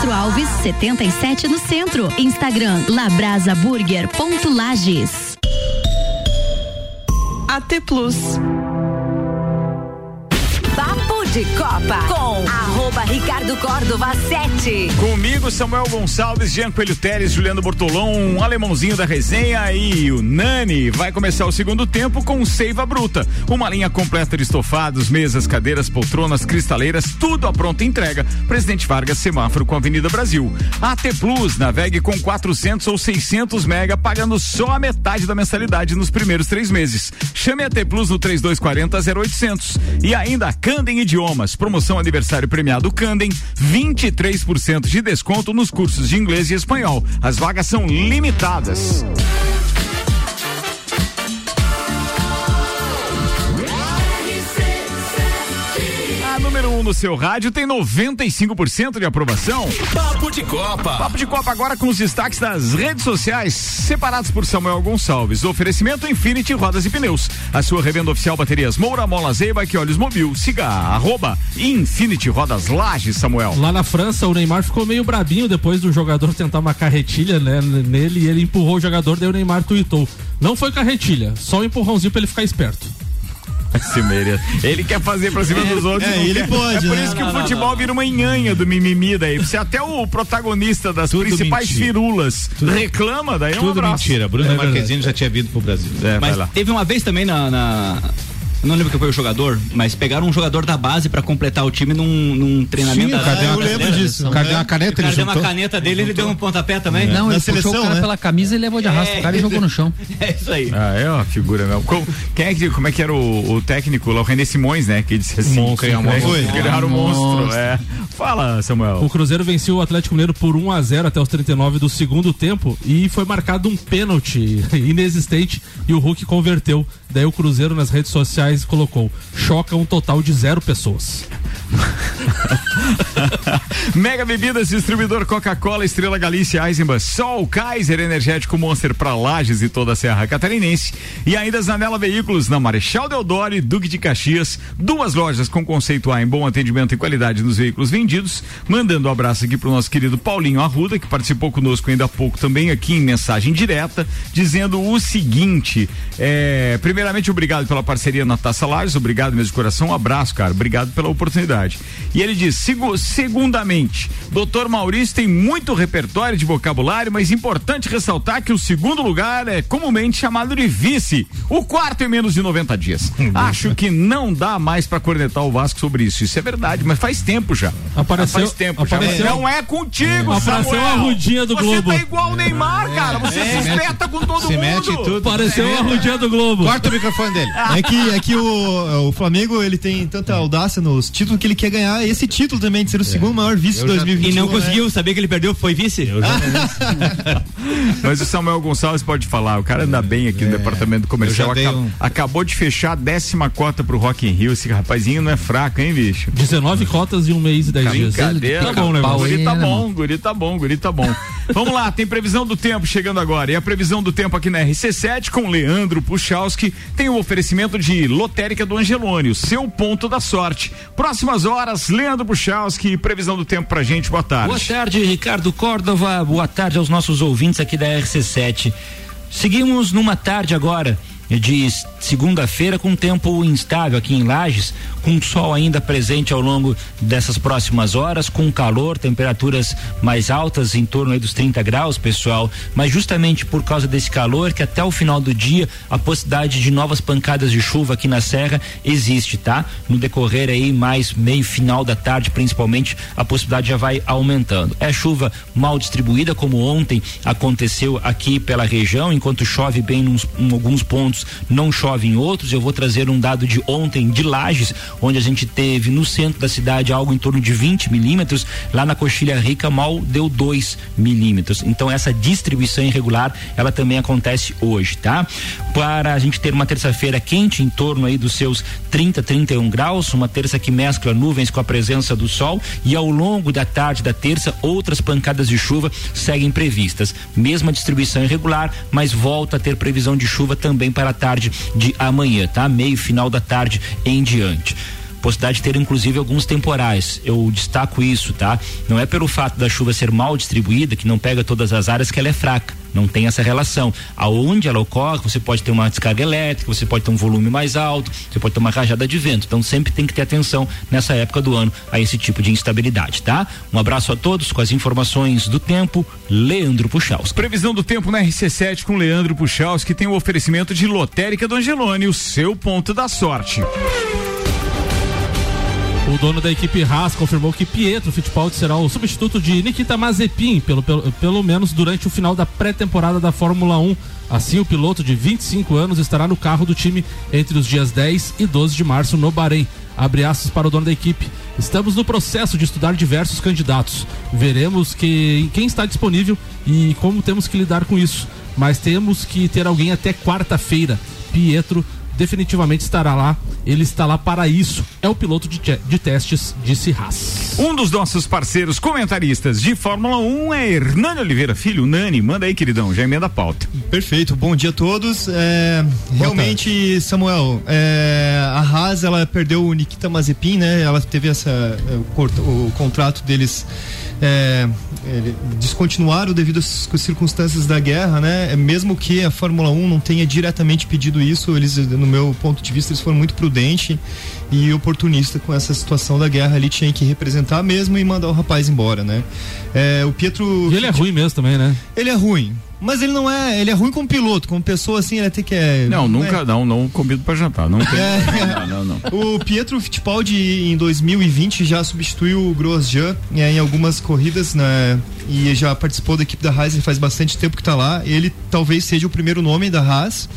Castro Alves, 77 no centro. Instagram labrasaburger.lages. AT Plus. De Copa com arroba Ricardo Córdova 7. Comigo, Samuel Gonçalves, Jean Coelho Teres, Juliano Bortolão, um alemãozinho da resenha e o Nani. Vai começar o segundo tempo com Seiva Bruta. Uma linha completa de estofados, mesas, cadeiras, poltronas, cristaleiras, tudo à pronta entrega. Presidente Vargas, semáforo com Avenida Brasil. AT Plus, navegue com 400 ou 600 mega, pagando só a metade da mensalidade nos primeiros três meses. Chame a AT Plus no 3240 0800. E ainda Candem Idiomas, promoção aniversário premiado Candem, 23% de desconto nos cursos de inglês e espanhol. As vagas são limitadas. A número 1 um no seu rádio tem 95% de aprovação. Papo de Copa. Papo de Copa agora com os destaques das redes sociais, separados por Samuel Gonçalves. Oferecimento Infinity Rodas e Pneus. A sua revenda oficial baterias Moura, Mola Zeiba e Olhos Mobil. Siga arroba Infinity Rodas Lages, Samuel. Lá na França, o Neymar ficou meio brabinho depois do jogador tentar uma carretilha né, nele e ele empurrou o jogador, daí o Neymar tweetou. Não foi carretilha, só um empurrãozinho pra ele ficar esperto. Se mereça. Ele quer fazer pra cima dos outros. é, não ele quer. pode, É por né? isso que Não, o não, futebol vira uma enhanha do mimimi daí. Você até o protagonista das principais mentira. firulas reclama, daí é um Tudo abraço. mentira. Bruna É. Marquezine já tinha vindo pro Brasil. É, vai Mas lá. teve uma vez também na. na- não lembro que foi o jogador, mas pegaram um jogador da base pra completar o time num, num treinamento. Sim, da brasileira. eu lembro disso. O cara deu uma caneta, O cara ele deu uma caneta dele, ele deu um pontapé também. Não, ele puxou o cara pela camisa e levou de arrasto o cara e jogou no chão. É isso aí. Ah, é uma figura mesmo. Com- quem é que, como é que era o, o técnico lá, o René Simões, né? Que disse assim: Monstro, criar um né? monstro. Foi. Criar um monstro. Monstro. É. Fala, Samuel. O Cruzeiro venceu o Atlético Mineiro por 1 a 0 até os 39 do segundo tempo e foi marcado um pênalti inexistente e o Hulk converteu. Daí o Cruzeiro nas redes sociais colocou: choca um total de zero pessoas. Mega Bebidas, distribuidor Coca-Cola, Estrela Galícia, Eisenbahn, Sol, Kaiser, Energético Monster para Lages e toda a Serra Catarinense. E ainda Zanela Veículos na Marechal Deodoro e Duque de Caxias. Duas lojas com conceito A em bom atendimento e qualidade nos veículos vendidos. Mandando um abraço aqui pro nosso querido Paulinho Arruda, que participou conosco ainda há pouco também aqui em mensagem direta, dizendo o seguinte: é, primeiramente, obrigado pela parceria na Taça Lages, obrigado mesmo de coração, um abraço, cara, obrigado pela oportunidade. E ele diz: "Segu- segundamente, doutor Maurício tem muito repertório de vocabulário, mas importante ressaltar que o segundo lugar é comumente chamado de vice, o quarto em menos de 90 dias. Acho que não dá mais pra cornetar o Vasco sobre isso. Isso é verdade, mas faz tempo já. Apareceu- faz tempo já. apareceu- Não é contigo, Apareceu Samuel. a Rudinha do Você Globo. tá igual o Neymar, cara. Você É. se espeta com todo Se mundo. mete tudo. Pareceu É. a Rudinha do Globo. Corta o microfone dele. É que, é que o, o Flamengo ele tem tanta audácia nos títulos que ele quer ganhar esse título também, de ser o segundo maior vice de Eu já- 2021. E não né? conseguiu, sabia que ele perdeu, foi vice? Mas o Samuel Gonçalves pode falar, o cara anda bem aqui no departamento comercial. eu já dei Aca- um- Acabou de fechar a décima cota pro Rock in Rio. Esse rapazinho não é fraco, hein, bicho? 19 cotas em um mês e 10 dias. Brincadeira. Tá bom, né, guri tá bom, guri tá bom, guri tá bom. Vamos lá, tem previsão do tempo chegando agora. E a previsão do tempo aqui na RC7 com Leandro Puchalski tem o oferecimento de lotérica do Angelone, o seu ponto da sorte. Próximas horas, Leandro Puchalski, previsão do tempo pra gente. Boa tarde. Boa tarde, Ricardo Córdova. Boa tarde aos nossos ouvintes aqui da RC7. Seguimos numa tarde agora de segunda-feira com tempo instável aqui em Lages, com sol ainda presente ao longo dessas próximas horas, com calor, temperaturas mais altas em torno dos 30 graus, pessoal, mas justamente por causa desse calor que até o final do dia a possibilidade de novas pancadas de chuva aqui na serra existe, tá? No decorrer aí mais meio final da tarde, principalmente, a possibilidade já vai aumentando. É chuva mal distribuída, como ontem aconteceu aqui pela região, enquanto chove bem em alguns pontos, não chove chove em outros. Eu vou trazer um dado de ontem de Lages, onde a gente teve no centro da cidade algo em torno de 20 milímetros. Lá na Coxilha Rica mal deu 2 milímetros. Então essa distribuição irregular, ela também acontece hoje, tá? Para a gente ter uma terça-feira quente em torno aí dos seus 30, 31 graus, uma terça que mescla nuvens com a presença do sol e ao longo da tarde da terça outras pancadas de chuva seguem previstas. Mesma distribuição irregular, mas volta a ter previsão de chuva também para a tarde de amanhã, tá? Meio final da tarde em diante possibilidade de ter inclusive alguns temporais. Eu destaco isso, tá? Não é pelo fato da chuva ser mal distribuída, que não pega todas as áreas, que ela é fraca. Não tem essa relação. Aonde ela ocorre, você pode ter uma descarga elétrica, você pode ter um volume mais alto, você pode ter uma rajada de vento. Então sempre tem que ter atenção nessa época do ano a esse tipo de instabilidade, tá? Um abraço a todos com as informações do tempo, Leandro Puxaus. Previsão do tempo na RC7 com Leandro Puxaus, que tem o oferecimento de Lotérica do Angelone, o seu ponto da sorte. O dono da equipe Haas confirmou que Pietro Fittipaldi será o substituto de Nikita Mazepin, pelo, pelo, pelo menos durante o final da pré-temporada da Fórmula 1. Assim, o piloto de 25 anos estará no carro do time entre os dias 10 e 12 de março no Bahrein. Abre aspas para o dono da equipe. Estamos no processo de estudar diversos candidatos. Veremos que, quem está disponível e como temos que lidar com isso. Mas temos que ter alguém até quarta-feira. Pietro definitivamente estará lá. Ele está lá para isso. É o piloto de, te- de testes, disse Haas. Um dos nossos parceiros comentaristas de Fórmula 1 é Hernani Oliveira Filho. Nani, manda aí, queridão, já emenda a pauta. Perfeito, bom dia a todos. É, realmente, Samuel, é, a Haas ela perdeu o Nikita Mazepin, né? Ela teve essa é, o, o contrato deles é, ele- descontinuaram devido às circunstâncias da guerra, né? É, Mesmo que a Fórmula 1 não tenha diretamente pedido isso, eles, no meu ponto de vista, eles foram muito prudentes e oportunista com essa situação da guerra ali, tinha que representar mesmo e mandar o rapaz embora, né? É, o Pietro. E ele é ruim mesmo também, né? Ele é ruim. Mas ele não é. Ele é ruim como piloto, como pessoa assim, ele até que é. Não, nunca, é- não, não convido pra jantar. Não tem. É. Não, não, não. O Pietro Fittipaldi em 2020 já substituiu o Grosjean é, em algumas corridas, né? E já participou da equipe da Haas, ele faz bastante tempo que tá lá. Ele talvez seja o primeiro nome da Haas.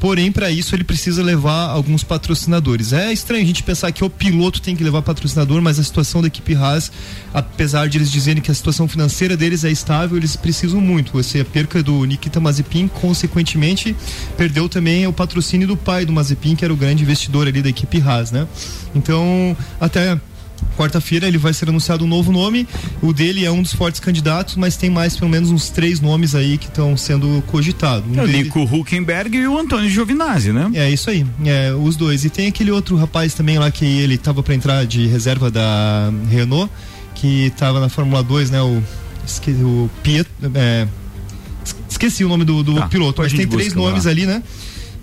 Porém, para isso ele precisa levar alguns patrocinadores. É estranho a gente pensar que o piloto tem que levar patrocinador, mas a situação da equipe Haas, apesar de eles dizerem que a situação financeira deles é estável, eles precisam muito. Você a perca do Nikita Mazepin, consequentemente, perdeu também o patrocínio do pai do Mazepin, que era o grande investidor ali da equipe Haas, né? Então, até Quarta-feira ele vai ser anunciado um novo nome. O dele é um dos fortes candidatos, mas tem mais pelo menos uns três nomes aí que estão sendo cogitados. Um o dele- Nico Huckenberg e o Antônio Giovinazzi, né? é isso aí, é, os dois. E tem aquele outro rapaz também lá que ele tava para entrar de reserva da Renault, que tava na Fórmula 2, né? O, o Piet, é, es- esqueci o nome do, do Tá, piloto, mas tem três nomes lá. ali, né?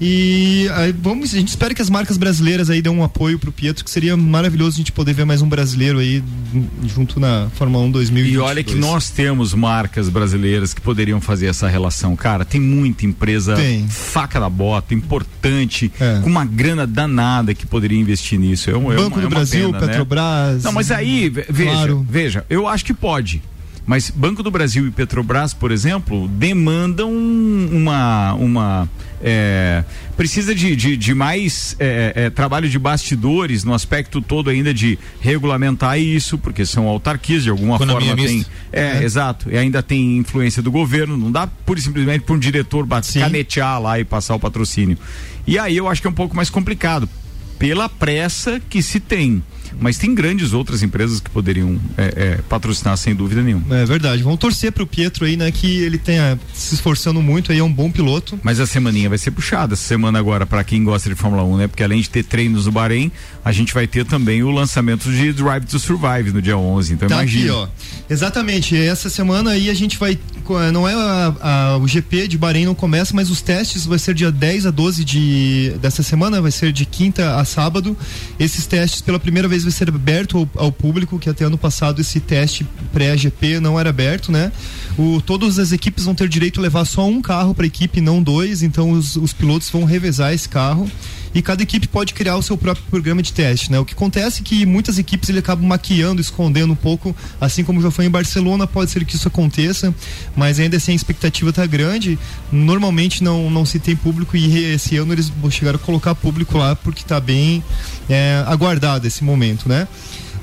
E aí, vamos, a gente espera que as marcas brasileiras aí dêem um apoio pro Pietro, que seria maravilhoso a gente poder ver mais um brasileiro aí hum, junto na Fórmula 1 2022. E olha que nós temos marcas brasileiras que poderiam fazer essa relação. Cara, tem muita empresa Tem. faca da bota, importante, É. com uma grana danada que poderia investir nisso. É, um- é Banco uma, é do uma Brasil, pena, né? Petrobras. Não, mas aí, ve- veja, Claro. veja, eu acho que pode. Mas Banco do Brasil e Petrobras, por exemplo, demandam uma. uma é, precisa de, de, de mais é, é, trabalho de bastidores no aspecto todo ainda de regulamentar isso, porque são autarquias, de alguma Economia forma tem. É, exato. E ainda tem influência do governo. Não dá pura e simplesmente para um diretor bat- canetear lá e passar o patrocínio. E aí eu acho que é um pouco mais complicado, pela pressa que se tem. Mas tem grandes outras empresas que poderiam é, é, patrocinar sem dúvida nenhuma. É verdade. Vamos torcer pro Pietro aí, né? Que ele tenha se esforçando muito aí, é um bom piloto. Mas a semaninha vai ser puxada essa semana agora para quem gosta de Fórmula 1, né? Porque além de ter treinos no Bahrein, a gente vai ter também o lançamento de Drive to Survive no dia 11. Então Tá imagina. aqui, ó. Exatamente. Essa semana aí a gente vai. Não é a- a- o GP de Bahrein não começa, mas os testes vai ser dia 10 a 12 de, dessa semana, vai ser de quinta a sábado. Esses testes pela primeira vez vai ser aberto ao, ao público, que até ano passado esse teste pré-GP não era aberto, né? O, todas as equipes vão ter direito a levar só um carro para equipe, não dois, então os, os pilotos vão revezar esse carro. E cada equipe pode criar o seu próprio programa de teste, né? O que acontece é que muitas equipes ele acabam maquiando, escondendo um pouco, assim como já foi em Barcelona, pode ser que isso aconteça, mas ainda assim a expectativa tá grande. Normalmente não, não se tem público e esse ano eles chegaram a colocar público lá porque tá bem é, aguardado esse momento, né?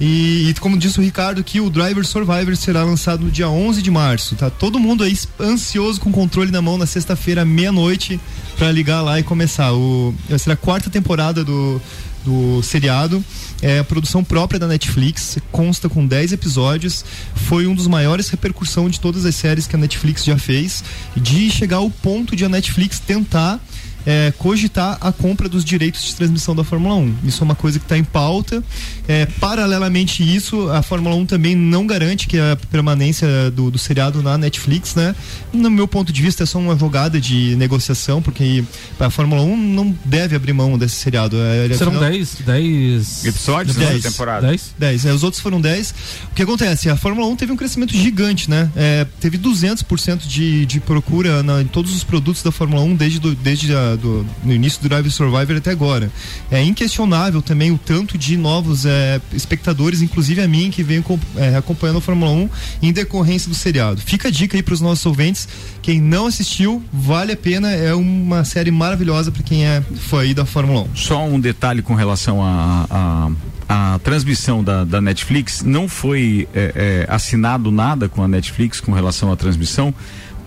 E, e como disse o Ricardo, que o Driver Survivor será lançado no dia 11 de março. Tá todo mundo aí ansioso com o controle na mão na sexta-feira, meia-noite, para ligar lá e começar. O, será a quarta temporada do, do seriado. É produção própria da Netflix, consta com 10 episódios. Foi um dos maiores repercussão de todas as séries que a Netflix já fez. De chegar ao ponto de a Netflix tentar é, cogitar a compra dos direitos de transmissão da Fórmula 1. Isso é uma coisa que está em pauta. É, paralelamente isso, a Fórmula 1 também não garante que a permanência do, do seriado na Netflix, né? No meu ponto de vista, é só uma jogada de negociação, porque a Fórmula 1 não deve abrir mão desse seriado. É, Serão 10 10 episódios dez. da temporada. 10? 10. É, os outros foram 10. O que acontece? A Fórmula 1 teve um crescimento gigante, né? É, teve 200% de, de procura na, em todos os produtos da Fórmula 1 desde, do, desde a, do, no início do Drive Survivor até agora. É inquestionável também o tanto de novos é, espectadores, inclusive a mim, que vem é, acompanhando a Fórmula 1 em decorrência do seriado. Fica a dica aí para os nossos ouvintes. Quem não assistiu, vale a pena. É uma série maravilhosa para quem é fã aí da Fórmula 1. Só um detalhe com relação a, a a transmissão da, da Netflix não foi é, é, assinado nada com a Netflix com relação à transmissão,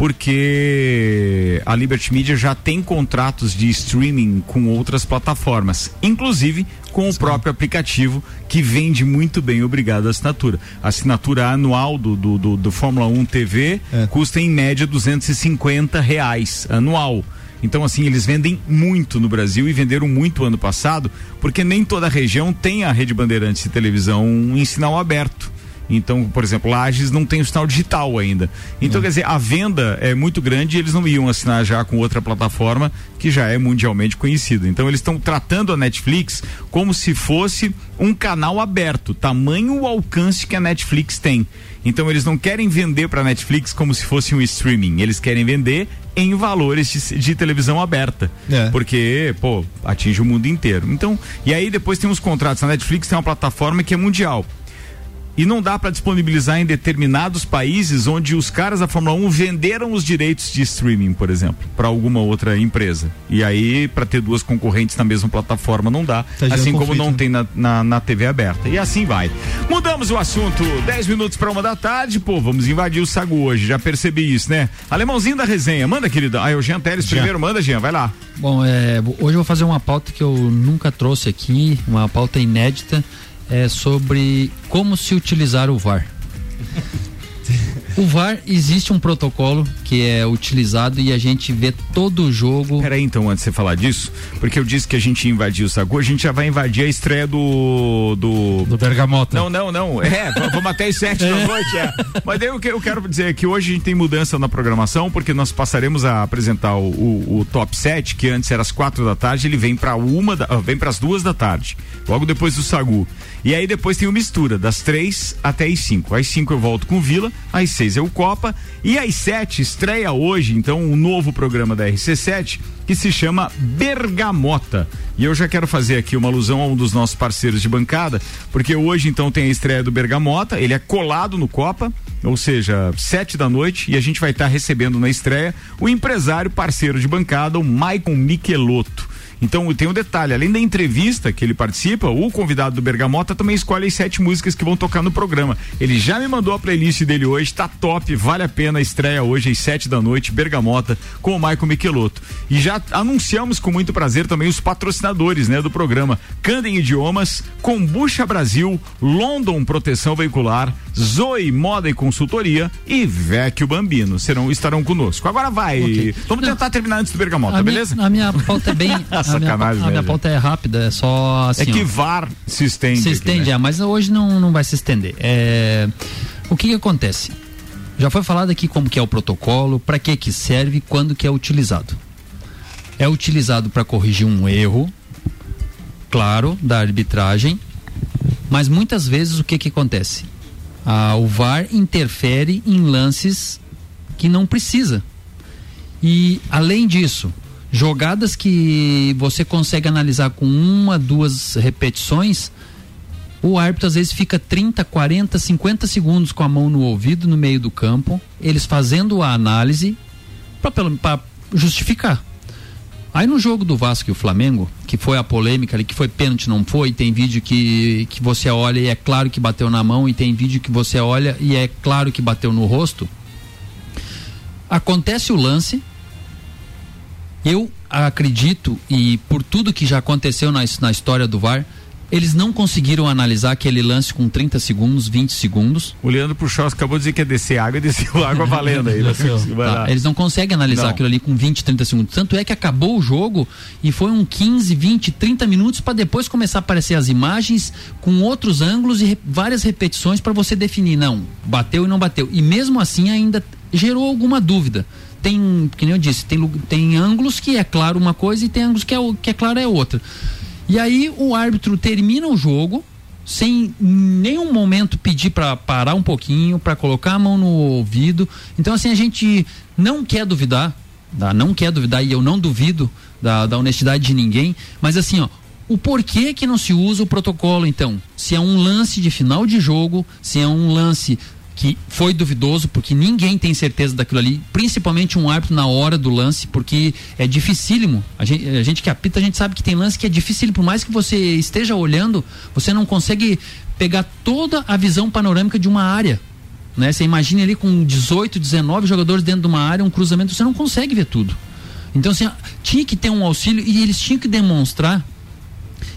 porque a Liberty Media já tem contratos de streaming com outras plataformas, inclusive com o próprio aplicativo que vende muito bem, obrigado à assinatura. A assinatura anual do, do, do, do Fórmula 1 TV custa em média 250 reais anual. Então, assim, eles vendem muito no Brasil e venderam muito ano passado, porque nem toda região tem a Rede Bandeirantes de televisão em sinal aberto. Então, por exemplo, Lages não tem o sinal digital ainda. Então, quer dizer, a venda é muito grande e eles não iam assinar já com outra plataforma que já é mundialmente conhecida. Então, eles estão tratando a Netflix como se fosse um canal aberto, tamanho o alcance que a Netflix tem. Então, eles não querem vender para a Netflix como se fosse um streaming, eles querem vender em valores de, de televisão aberta. É. Porque, pô, atinge o mundo inteiro. Então, e aí depois tem os contratos. A Netflix tem uma plataforma que é mundial. E não dá para disponibilizar em determinados países onde os caras da Fórmula 1 venderam os direitos de streaming, por exemplo, para alguma outra empresa. E aí, para ter duas concorrentes na mesma plataforma, não dá. Tá assim como conflito, não né? tem na, na, na TV aberta. E assim vai. Mudamos o assunto. 10 minutos para uma da tarde. Pô, vamos invadir o Sagu hoje. Já percebi isso, né? Alemãozinho da resenha. Manda, querida. Ah, é o Jean Teles Jean. primeiro. Manda, Jean. Vai lá. Bom, é, hoje eu vou fazer uma pauta que eu nunca trouxe aqui, uma pauta inédita, é sobre como se utilizar o VAR. O VAR existe um protocolo que é utilizado e a gente vê todo o jogo. Peraí, então, antes de você falar disso, porque eu disse que a gente ia invadir o Sagu, a gente já vai invadir a estreia do. Do, do Bergamota. Não, não, não. É, vamos até as sete da noite, é. Mas daí o que eu quero dizer é que hoje a gente tem mudança na programação, porque nós passaremos a apresentar o, o, o top 7, que antes era às quatro da tarde, ele vem para uma, da, vem para as duas da tarde, logo depois do Sagu. E aí depois tem o mistura, das três até as cinco. Às cinco eu volto com o Vila, às seis é o Copa, e às sete estreia hoje, então, um novo programa da RC7 que se chama Bergamota. E eu já quero fazer aqui uma alusão a um dos nossos parceiros de bancada, porque hoje então tem a estreia do Bergamota, ele é colado no Copa, ou seja, sete da noite, e a gente vai estar recebendo na estreia o empresário parceiro de bancada, o Maicon Michelotto. Então tem um detalhe, além da entrevista que ele participa, o convidado do Bergamota também escolhe as sete músicas que vão tocar no programa. Ele já me mandou a playlist dele hoje, tá top, vale a pena, estreia hoje às sete da noite, Bergamota, com o Maicon Michelotto. E já anunciamos com muito prazer também os patrocinadores, né, do programa. Candem Idiomas, Combucha Brasil, London Proteção Veicular, Zoe Moda e Consultoria e Vecchio Bambino serão, estarão conosco. Agora vai, Ok. vamos tentar terminar antes do Bergamota, a, minha, beleza? a minha pauta é bem. a minha, Sacanagem, a minha velho. pauta é rápida, é só assim. É que ó. VAR se estende. Se aqui, estende, né? é, mas hoje não, não vai se estender. É, o que, que acontece? Já foi falado aqui como que é o protocolo, para que que serve, quando que é utilizado. É utilizado para corrigir um erro, claro, da arbitragem, mas muitas vezes o que que acontece? Ah, o VAR interfere em lances que não precisa. E além disso, Jogadas que você consegue analisar com uma, duas repetições, o árbitro às vezes fica 30, 40, 50 segundos com a mão no ouvido no meio do campo, eles fazendo a análise para justificar. Aí no jogo do Vasco e o Flamengo, que foi a polêmica ali, que foi pênalti, não foi, tem vídeo que, que você olha e é claro que bateu na mão, e tem vídeo que você olha e é claro que bateu no rosto. Acontece o lance. Eu acredito, e por tudo que já aconteceu na, na história do VAR, eles não conseguiram analisar aquele lance com 30 segundos, 20 segundos. O Leandro Puxós acabou de dizer que ia descer água e desceu água valendo aí. né? Tá, eles não conseguem analisar Não. aquilo ali com 20, 30 segundos. Tanto é que acabou o jogo e foi um 15, 20, 30 minutos para depois começar a aparecer as imagens com outros ângulos e re- várias repetições para você definir, não, bateu e não bateu. E mesmo assim ainda gerou alguma dúvida. Tem, que nem eu disse, tem, tem ângulos que é claro uma coisa e tem ângulos que é, que é claro é outra. E aí o árbitro termina o jogo sem em nenhum momento pedir para parar um pouquinho, para colocar a mão no ouvido. Então assim a gente não quer duvidar, tá? não quer duvidar e eu não duvido da, da honestidade de ninguém, mas assim ó, o porquê que não se usa o protocolo então? Se é um lance de final de jogo, se é um lance que foi duvidoso, porque ninguém tem certeza daquilo ali, principalmente um árbitro na hora do lance, porque é dificílimo. A gente, a gente que apita, a gente sabe que tem lance que é difícil, por mais que você esteja olhando, você não consegue pegar toda a visão panorâmica de uma área. Né? Você imagina ali com 18, 19 jogadores dentro de uma área, um cruzamento, você não consegue ver tudo. Então, assim, tinha que ter um auxílio e eles tinham que demonstrar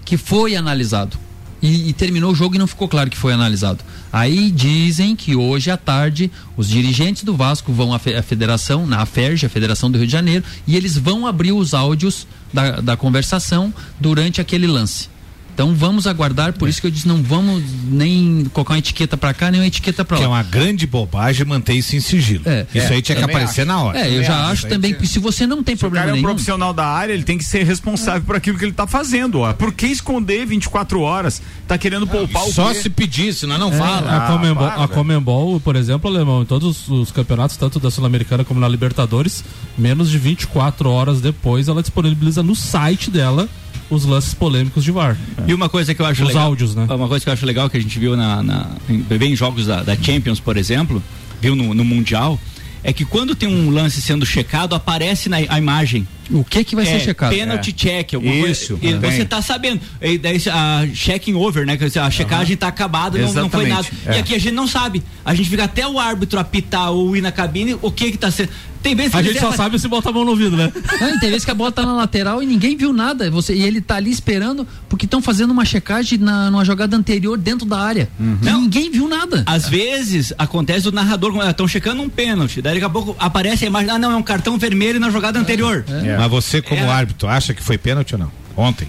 que foi analisado. E, e terminou o jogo e não ficou claro que foi analisado. Aí dizem que hoje à tarde os dirigentes do Vasco vão à, fe- à federação, na FERJ, a Federação do Rio de Janeiro, e eles vão abrir os áudios da, da conversação durante aquele lance. Então vamos aguardar, por isso que eu disse, não vamos nem colocar uma etiqueta pra cá, nem uma etiqueta pra lá. Que é uma grande bobagem manter isso em sigilo. É. isso É, aí tinha que também aparecer acho. na hora. É, eu já acho também que se você não tem Se o problema cara é um nenhum. profissional da área, ele tem que ser responsável por aquilo que ele tá fazendo. Ó. Por que esconder 24 horas? Tá querendo poupar o Só quê? se pedir, senão não É, fala. A Comembol, para, a Comembol, por exemplo, alemão, em todos os campeonatos, tanto da Sul-Americana como na Libertadores, menos de 24 horas depois, ela disponibiliza no site dela os lances polêmicos de VAR. E uma coisa que eu acho Os legal. áudios, né? Uma coisa que eu acho legal que a gente viu na, na em, bem em jogos da, da Champions, por exemplo, viu no, no Mundial, é que quando tem um lance sendo checado, aparece na a imagem. O que que vai ser checado? Penalty É. check, alguma Isso, coisa. E é. você tá sabendo. E daí a checking over, né? A checagem tá acabada, não, não foi nada. É. E aqui a gente não sabe. A gente fica até o árbitro apitar ou ir na cabine, o que que tá sendo. Tem vezes que A gente só sabe se bota a mão no ouvido, né? Não, e tem vezes que a bola tá na lateral e ninguém viu nada. Você, e ele tá ali esperando porque estão fazendo uma checagem na, numa jogada anterior dentro da área. E ninguém viu nada. Às vezes acontece o narrador, estão checando um pênalti, daí daqui a pouco aparece a imagem, ah não, é um cartão vermelho na jogada anterior. Mas você, como árbitro, acha que foi pênalti ou não? Ontem.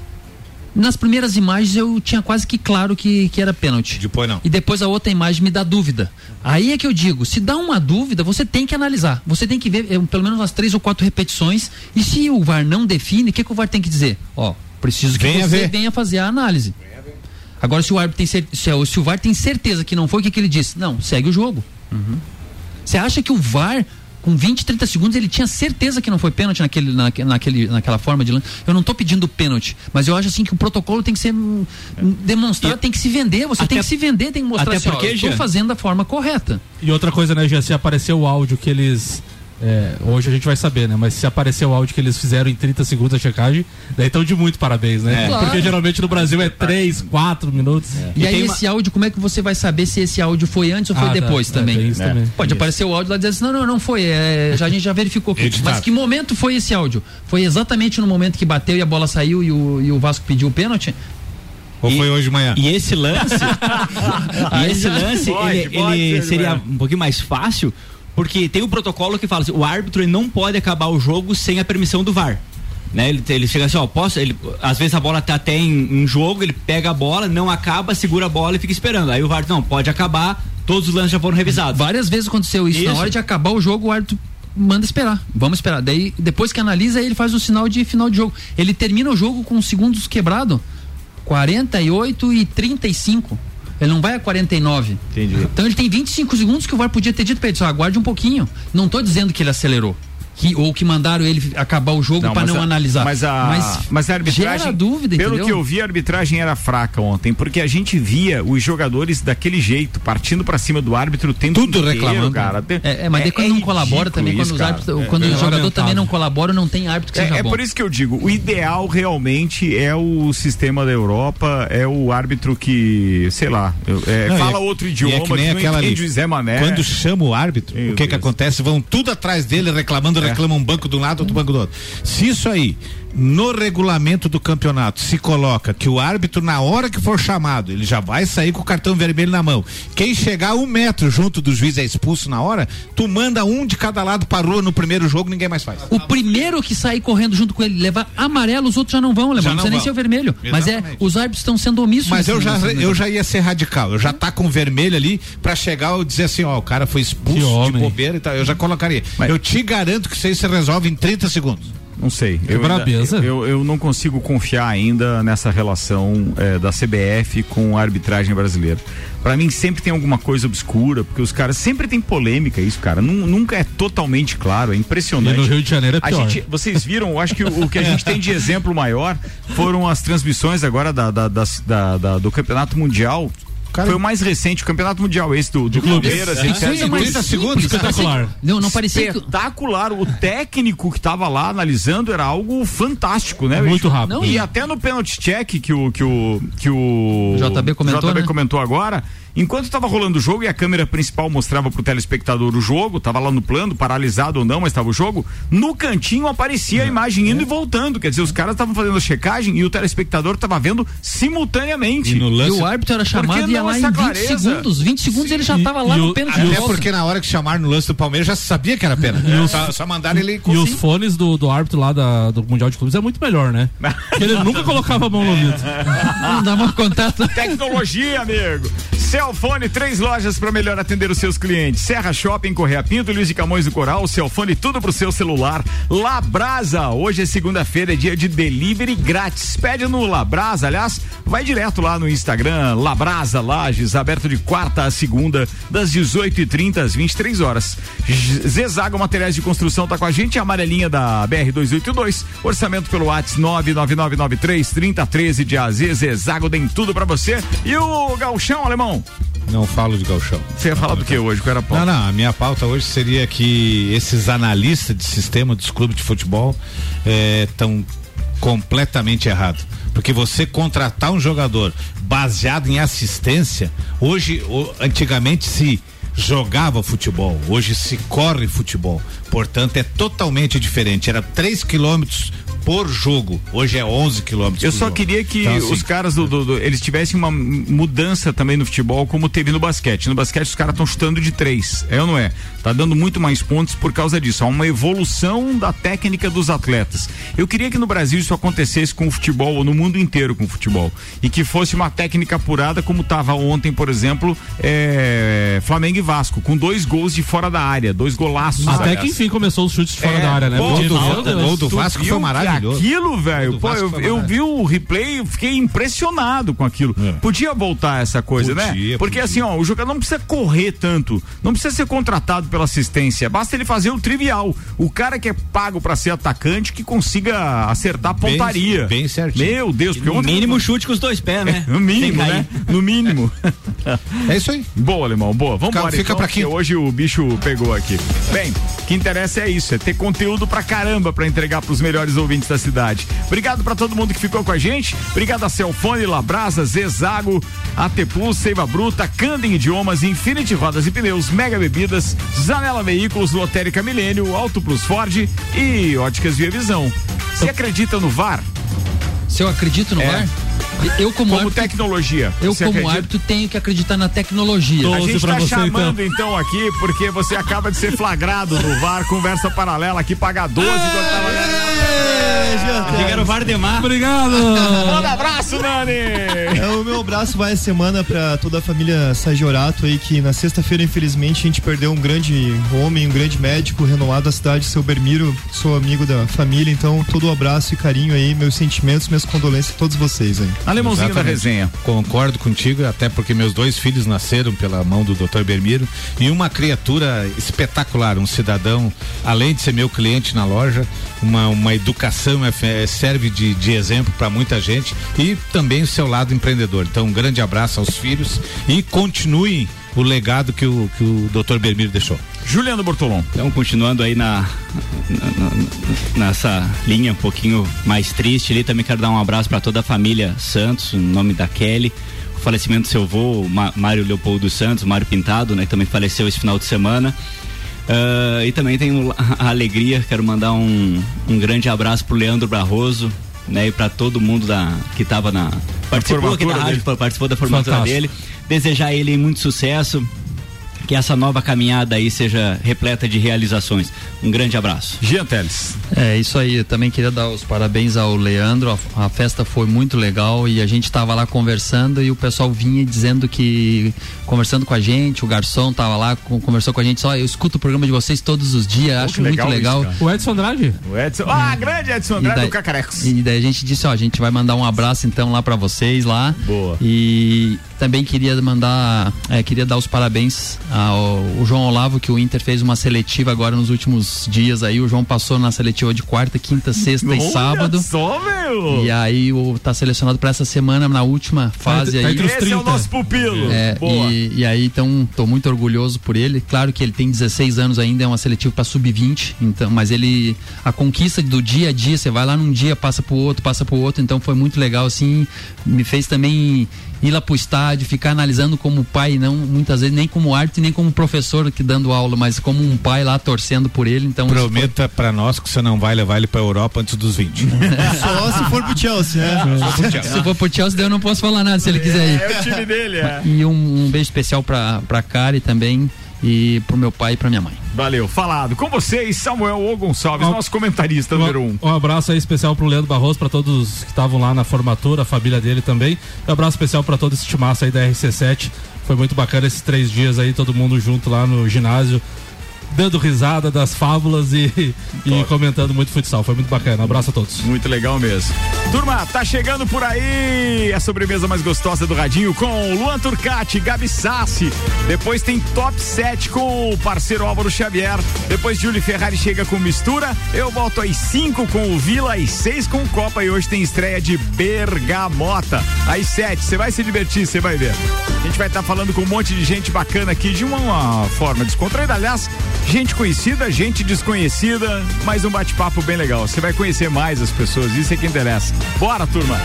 Nas primeiras imagens eu tinha quase que claro que, que era pênalti. Depois não. E depois a outra imagem me dá dúvida. Aí é que eu digo, se dá uma dúvida, você tem que analisar. Você tem que ver eh, pelo menos umas três ou quatro repetições. E se o VAR não define, o que, que o VAR tem que dizer? Ó, preciso que Venha você ver. venha fazer a análise. Agora, se o árbitro tem cer- se, o- se o VAR tem certeza que não foi, o que, que ele diz? Não, segue o jogo. Você acha que o VAR, com 20, 30 segundos, ele tinha certeza que não foi pênalti naquele, naque- naquele, naquela forma de lance? Eu não estou pedindo pênalti, mas eu acho assim que o protocolo tem que ser hum, demonstrado, tem que se vender. Você tem que se vender, tem que mostrar até assim, ó, porque, eu estou fazendo da forma correta. E outra coisa, né, Jean, se apareceu o áudio que eles. É, hoje a gente vai saber, né? Mas se apareceu o áudio que eles fizeram em 30 segundos a checagem, daí estão de muito parabéns, né? É. Porque Claro. geralmente no Brasil é 3, 4 minutos. E, aí esse áudio, como é que você vai saber se esse áudio foi antes ou foi Ah, tá. depois É, também? isso também. Pode Isso. aparecer o áudio lá dizendo assim, não, não, não foi, é, já, a gente já verificou. Editado. Mas que momento foi esse áudio? Foi exatamente no momento que bateu e a bola saiu e o, e o Vasco pediu o pênalti? Ou foi hoje de manhã? E esse lance, e esse lance, Pode, ele, pode ele ser, seria né? um pouquinho mais fácil, porque tem um protocolo que fala assim, o árbitro não pode acabar o jogo sem a permissão do VAR. Né, ele, ele chega assim, ó, posso, ele, às vezes a bola tá até em, em jogo, ele pega a bola, não acaba, segura a bola e fica esperando. Aí o VAR, não, pode acabar, todos os lances já foram revisados. Várias vezes aconteceu isso. Na Isso. hora de acabar o jogo, o árbitro manda esperar. Vamos esperar. Daí, depois que analisa, ele faz o sinal de final de jogo. Ele termina o jogo com segundos quebrado. 48 e 35. Ele não vai a 49. Entendi. Então ele tem 25 segundos que o VAR podia ter dito pra ele, só aguarde um pouquinho. Não tô dizendo que ele acelerou. Que, ou que mandaram ele acabar o jogo para mas não a- analisar. Mas a, mas, a arbitragem. gera dúvida, Pelo entendeu? que eu vi, a arbitragem era fraca ontem, porque a gente via os jogadores daquele jeito, partindo pra cima do árbitro o tempo Tudo inteiro, reclamando. cara. É, é, mas daí quando não colabora também, quando, os árbitros, quando o jogador também não colabora, não tem árbitro que seja É, é bom. por isso que eu digo, o ideal realmente é o sistema da Europa, é o árbitro que, sei lá, é, Não, fala é- outro idioma, é que nem não aquela ali. entende o Zé Mané. Quando chama o árbitro, o que que acontece? Vão tudo atrás dele reclamando, Reclamam um banco de um lado, outro banco do outro. Se isso aí, no regulamento do campeonato, se coloca que o árbitro, na hora que for chamado, ele já vai sair com o cartão vermelho na mão. Quem chegar um metro junto do juiz é expulso na hora, tu manda um de cada lado pra rua no primeiro jogo, ninguém mais faz. O primeiro que sair correndo junto com ele levar amarelo, os outros já não vão levar, Já não não precisa nem ser o vermelho. Mas é, Exatamente. os árbitros estão sendo omissos. Mas eu já, eu já ia ser radical. Eu já tá com vermelho ali pra chegar e dizer assim, ó, o cara foi expulso de bobeira e tal. Eu já colocaria. Eu te garanto que isso aí se resolve em 30 segundos. Não sei. É Eu, ainda- eu, eu não consigo confiar ainda nessa relação eh, da CBF com a arbitragem brasileira. Pra mim sempre tem alguma coisa obscura, porque os caras sempre tem polêmica isso, cara. Nun- nunca é totalmente claro, é impressionante. E no Rio de Janeiro é A pior. gente- vocês viram, eu acho que o, o que a gente tem de exemplo maior foram as transmissões agora da, da- da- da- do Campeonato Mundial. Foi o mais recente, o Campeonato Mundial, esse do, do. Palmeiras. É. etc. Sim, é mais 30 simples, segundos, cara. espetacular. Não, não parecia que- Espetacular. O técnico que tava lá analisando era algo fantástico, né? Muito bicho? rápido. Não, e e- até no penalty check que o que o que o JB comentou, JB né? comentou agora, enquanto estava rolando o jogo e a câmera principal mostrava pro telespectador o jogo, tava lá no plano, paralisado ou não, mas tava o jogo, no cantinho aparecia a imagem indo e voltando, quer dizer, os caras estavam fazendo a checagem e o telespectador tava vendo simultaneamente. E no lance- E o árbitro era chamado e ia lá em essa 20 clareza? segundos. 20 segundos ele já tava lá no pênalti. de Até porque na hora que chamaram no lance do Palmeiras já se sabia que era pena. E os- só, só mandaram ele E os fones do, do árbitro lá da- do Mundial de Clubes é muito melhor, né? Porque ele nunca colocava a mão no ouvido. Não dá mais contato. Tecnologia, amigo. Celfone, três lojas para melhor atender os seus clientes. Serra Shopping, Correia Pinto, Luiz de Camões do Coral, Celfone, tudo pro seu celular. Labrasa, hoje é segunda-feira, é dia de delivery grátis. Pede no Labrasa, aliás, vai direto lá no Instagram, Labrasa Lages, aberto de quarta a segunda, das 18h30 às 23 horas. Zezago Materiais de Construção tá com a gente, a amarelinha da BR-282, orçamento pelo WhatsApp 99993 3013 de AZ, Zezago tem tudo pra você. E o Galchão, alemão? Não falo de galchão. Você ia falar do que hoje? Qual era a pauta? Não, não, a minha pauta hoje seria que esses analistas de sistema dos clubes de futebol estão completamente errados. Porque você contratar um jogador baseado em assistência, hoje, antigamente se jogava futebol, hoje se corre futebol. Portanto, é totalmente diferente. Era 3 quilômetros por jogo, hoje é 11 quilômetros Eu só jogo. queria que Então, assim, os caras do, do- do- eles tivessem uma mudança também no futebol, como teve no basquete. No basquete os caras estão chutando de três, é ou não é? Tá dando muito mais pontos por causa disso. Há uma evolução da técnica dos atletas. Eu queria que no Brasil isso acontecesse com o futebol, ou no mundo inteiro com o futebol. E que fosse uma técnica apurada, como estava ontem, por exemplo, é, Flamengo e Vasco, com dois gols de fora da área, dois golaços. Até aliás. que enfim começou os chutes de fora É, da área, né? pô, do- gol do Vasco foi maravilhoso. Aquilo, velho, pô, eu, eu vi o replay e fiquei impressionado com aquilo. Podia voltar essa coisa, né? Podia, Porque assim, ó, o jogador não precisa correr tanto, não precisa ser contratado pela assistência, basta ele fazer o trivial. O cara que é pago pra ser atacante que consiga acertar a Bem- pontaria. bem certinho. Meu Deus, porque No ontem- mínimo chute com os dois pés, né? É, no mínimo, né? No mínimo. É isso aí. Boa, alemão, boa. Vamos embora. Fica então, pra porque quinta. Hoje o bicho pegou aqui. Bem, o que interessa é isso, é ter conteúdo pra caramba pra entregar pros melhores ouvintes da cidade. Obrigado pra todo mundo que ficou com a gente. Obrigado a Celfone, Labrasa, Zezago, AT Plus, Seiva Bruta, Candem Idiomas, Infinity Rodas e Pneus, Mega Bebidas, Zanela Veículos, Lotérica Milênio, Auto Plus Ford e Óticas Via Visão. Você acredita no VAR? Se eu acredito no É. VAR, eu como, Como árbitro, tecnologia. eu Você como acredita? árbitro tenho que acreditar na tecnologia. A gente tá chamando então. aqui porque você acaba de ser flagrado no VAR, conversa paralela aqui, paga 12 quando tava... Jean. Diga o Vardemar. Obrigado. Manda abraço, Nani. É, o meu abraço vai essa semana pra toda a família Sagiorato aí, que na sexta-feira, infelizmente, a gente perdeu um grande homem, um grande médico renomado da cidade, seu Bermiro. Sou amigo da família, então todo o abraço e carinho aí, meus sentimentos, minhas condolências a todos vocês aí. Alemãozinho da resenha. Concordo contigo, até porque meus dois filhos nasceram pela mão do Dr. Bermiro e uma criatura espetacular, um cidadão, além de ser meu cliente na loja, uma, uma educação é, é, serve de, de exemplo para muita gente e também o seu lado empreendedor. Então, um grande abraço aos filhos e continue o legado que o, que o Dr. Bermiro deixou. Juliano Bortolom. Então, continuando aí na, na- na- nessa linha um pouquinho mais triste ali, também quero dar um abraço para toda a família Santos, em nome da Kelly. O falecimento do seu avô, Mário Leopoldo Santos, Mário Pintado, né, que também faleceu esse final de semana. Ah, e também tenho a alegria, quero mandar um, um grande abraço pro Leandro Barroso, né, e para todo mundo da, que estava na. Participou aqui da rádio, dele. participou da formatura Fantástico. dele. Desejar ele muito sucesso. Que essa nova caminhada aí seja repleta de realizações. Um grande abraço. Jean Teles. É isso aí, eu também queria dar os parabéns ao Leandro. A, a festa foi muito legal e a gente estava lá conversando e o pessoal vinha dizendo que conversando com a gente, o garçom tava lá, com- conversou com a gente, só eu escuto o programa de vocês todos os dias, acho que muito legal legal. isso. O Edson Andrade? O Edson. Ah, grande Edson Andrade daí- do Cacarecos. E daí a gente disse, ó, a gente vai mandar um abraço então lá pra vocês lá. Boa. E também queria mandar, é, queria dar os parabéns ao João Olavo, que o Inter fez uma seletiva agora nos últimos dias aí. O João passou na seletiva de quarta, quinta, sexta e Olha sábado. só, meu. E aí o, tá selecionado pra essa semana, na última fase tá aí. entre os Esse é o 30. nosso pupilo. É, Boa. e, e aí, então, tô muito orgulhoso por ele. Claro que ele tem 16 anos ainda, é uma seletiva para sub-20, então, mas ele a conquista do dia a dia, você vai lá num dia, passa pro outro, passa pro outro, então foi muito legal assim, me fez também ir lá pro estádio, ficar analisando como pai, não muitas vezes nem como árbitro, nem como professor que dando aula, mas como um pai lá torcendo por ele, então isso foi- Prometa pra nós que você não vai levar ele pra Europa antes dos 20. Só se for pro Chelsea, né? se for pro Chelsea, daí eu não posso falar nada se ele quiser ir. É o time dele, é. E um, um beijo especial pra, pra Kari também e pro meu pai e pra minha mãe. Valeu, falado. Com vocês, Samuel O Gonçalves, Ó, nosso comentarista número um. Um abraço aí especial pro Leandro Barroso, pra todos que estavam lá na formatura, a família dele também. Um abraço especial pra todo esse timaço aí da RC7. Foi muito bacana esses três dias aí, todo mundo junto lá no ginásio, dando risada das fábulas e, e comentando muito futsal. Foi muito bacana. Um abraço a todos. Muito legal mesmo. Turma, tá chegando por aí a sobremesa mais gostosa do Radinho com Luan Turcati, Gabi Sassi. Depois tem Top 7 com o parceiro Álvaro Xavier. Depois Júlio Ferrari chega com mistura. Eu volto às 5 com o Vila, às 6 com o Copa e hoje tem estreia de Bergamota. Às 7, você vai se divertir, você vai ver. A gente vai estar falando com um monte de gente bacana aqui de uma, uma forma descontraída. Aliás, gente conhecida, gente desconhecida, mas um bate-papo bem legal. Você vai conhecer mais as pessoas, isso é que interessa. Bora, turma!